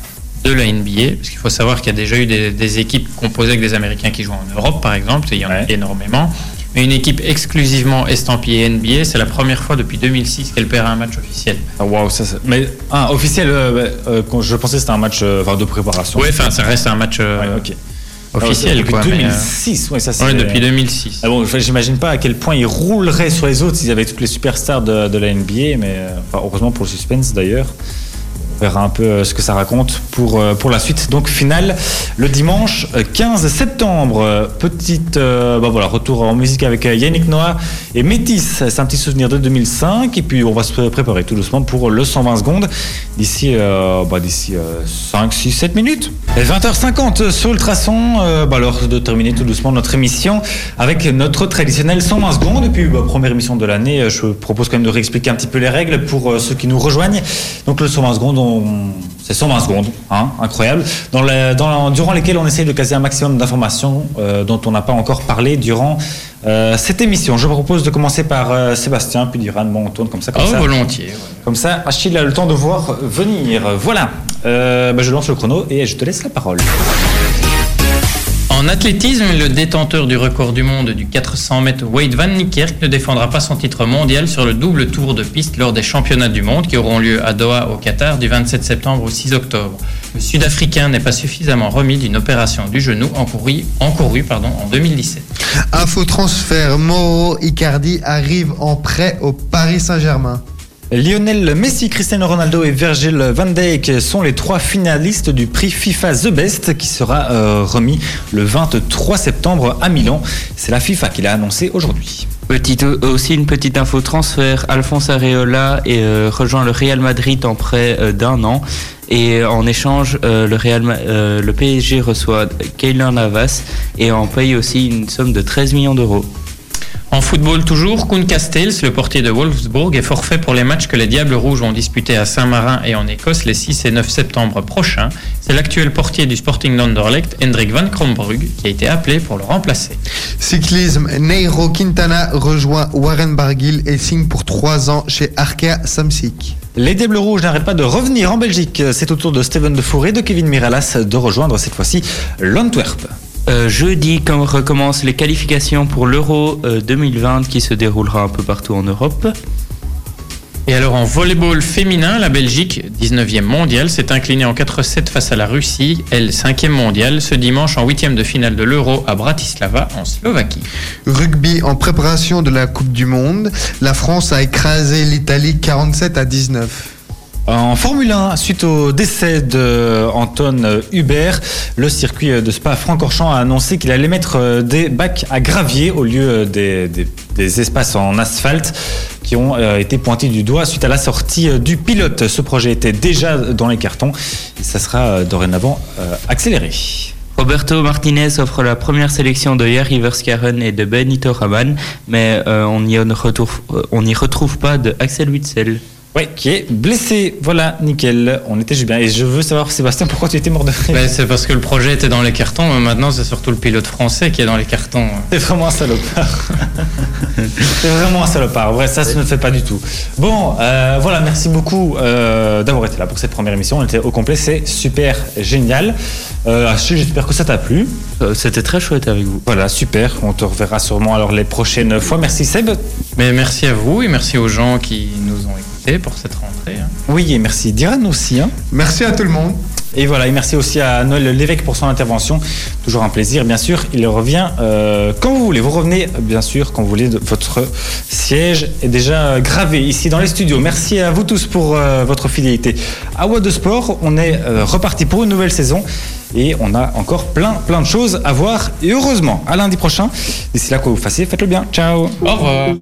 de la NBA, parce qu'il faut savoir qu'il y a déjà eu des, des équipes composées avec des Américains qui jouent en Europe, par exemple, il y en a Ouais. énormément. Mais une équipe exclusivement estampillée NBA, c'est la première fois depuis 2006 qu'elle perd un match officiel. Ah, waouh, ça, ça- Mais ah, officiel, euh, euh, quand je pensais que c'était un match euh, de préparation. Oui, enfin, ça reste un match Ouais, ok. officiel. Ah, depuis quoi, mais, euh, 2006, ouais, ça c'est. ouais, depuis 2006. Ah bon, j'imagine pas à quel point ils rouleraient sur les autres s'ils avaient toutes les superstars de, de la NBA, mais enfin, heureusement pour le suspense d'ailleurs. Verra un peu euh, ce que ça raconte pour, euh, pour la suite. Donc finale le dimanche euh, 15 septembre. Euh, Petite euh, bah voilà, retour en musique avec Yannick Noah et Métis. C'est un petit souvenir de 2005. Et puis on va se préparer tout doucement pour le 120 secondes d'ici bah, d'ici euh, 5, 6, 7 minutes. Et 20h50 sur Ultrason. Euh, bah, alors de terminer tout doucement notre émission avec notre traditionnel 120 secondes. Et puis bah, première émission de l'année, je propose quand même de réexpliquer un petit peu les règles pour ceux qui nous rejoignent. Donc le 120 secondes, on- c'est 120 secondes, hein, incroyable, dans la- dans la- durant lesquelles on essaye de caser un maximum d'informations euh, dont on n'a pas encore parlé durant euh, cette émission. Je propose de commencer par euh, Sébastien, puis Duran. Bon, on tourne comme ça, comme Oh, ça. volontiers. ouais. Comme ça, Achille a le temps de voir venir. Voilà. Bah, je lance le chrono et je te laisse la parole. En athlétisme, le détenteur du record du monde du 400 mètres, Wade Van Niekerk, ne défendra pas son titre mondial sur le double tour de piste lors des championnats du monde qui auront lieu à Doha au Qatar du 27 septembre au 6 octobre. Le Sud-Africain n'est pas suffisamment remis d'une opération du genou encourue, pardon, en 2017. Info transfert, Mauro Icardi arrive en prêt au Paris Saint-Germain. Lionel Messi, Cristiano Ronaldo et Virgil van Dijk sont les trois finalistes du prix FIFA The Best qui sera euh, remis le 23 septembre à Milan. C'est la FIFA qui l'a annoncé aujourd'hui. Petite, aussi une petite info transfert. Alphonse Areola euh, rejoint le Real Madrid en euh, d'un an. Et en échange, euh, euh, le PSG reçoit Keylor Navas et en paye aussi une somme de 13 millions d'euros. En football toujours, Koen Castells, le portier de Wolfsburg, est forfait pour les matchs que les Diables Rouges vont disputer à Saint-Marin et en Écosse les 6 et 9 septembre prochains. C'est l'actuel portier du Sporting d'Anderlecht, Hendrik van Krombrugge, qui a été appelé pour le remplacer. Cyclisme, Neiro Quintana rejoint Warren Barguil et signe pour 3 ans chez Arkea Samsic. Les Diables Rouges n'arrêtent pas de revenir en Belgique. C'est au tour de Steven de Four et de Kevin Miralas de rejoindre cette fois-ci l'Antwerp. Euh, jeudi, comme recommencent les qualifications pour l'Euro euh, 2020 qui se déroulera un peu partout en Europe. Et alors en volleyball féminin, la Belgique, 19e mondiale, s'est inclinée en 4-7 face à la Russie, elle 5e mondiale, ce dimanche en 8e de finale de l'Euro à Bratislava en Slovaquie. Rugby en préparation de la Coupe du Monde, la France a écrasé l'Italie 47 à 19. En Formule 1, suite au décès de Anton Hubert, le circuit de Spa-Francorchamps a annoncé qu'il allait mettre euh, des bacs à gravier au lieu euh, des, espaces en asphalte qui ont euh, été pointés du doigt suite à la sortie du pilote. Ce projet était déjà dans les cartons et ça sera dorénavant accéléré. Roberto Martinez offre la première sélection de Jari Verskaren et de Benito Raman, mais on n'y retrouve, retrouve pas de Axel Witzel. Ouais, qui est blessé. Voilà, nickel. On était juste bien. Et je veux savoir, Sébastien, pourquoi tu étais mort de rire Ben, c'est parce que le projet était dans les cartons, mais maintenant c'est surtout le pilote français qui est dans les cartons. C'est vraiment un salopard. C'est vraiment un salopard. Vrai, ça, ça ne fait pas du tout. Bon, euh, voilà, merci beaucoup euh, d'avoir été là pour cette première émission. On était au complet, c'est super génial. Euh, j'espère que ça t'a plu. Euh, C'était très chouette avec vous. Voilà, super. On te reverra sûrement alors les prochaines fois. Merci Seb. Mais merci à vous et merci aux gens qui nous ont écoutés pour cette rentrée. hein. Oui, et merci Diran aussi. hein. Merci à tout le monde. Et voilà, et merci aussi à Noël Lévesque pour son intervention. Toujours un plaisir, bien sûr. Il revient euh, quand vous voulez. Vous revenez, bien sûr, quand vous voulez. Votre siège est déjà gravé ici dans les studios. Merci à vous tous pour euh, votre fidélité. À What de Sport, on est euh, reparti pour une nouvelle saison. Et on a encore plein, plein de choses à voir. Et heureusement, à lundi prochain. D'ici là, quoi vous fassiez, faites-le bien. Ciao. Au revoir.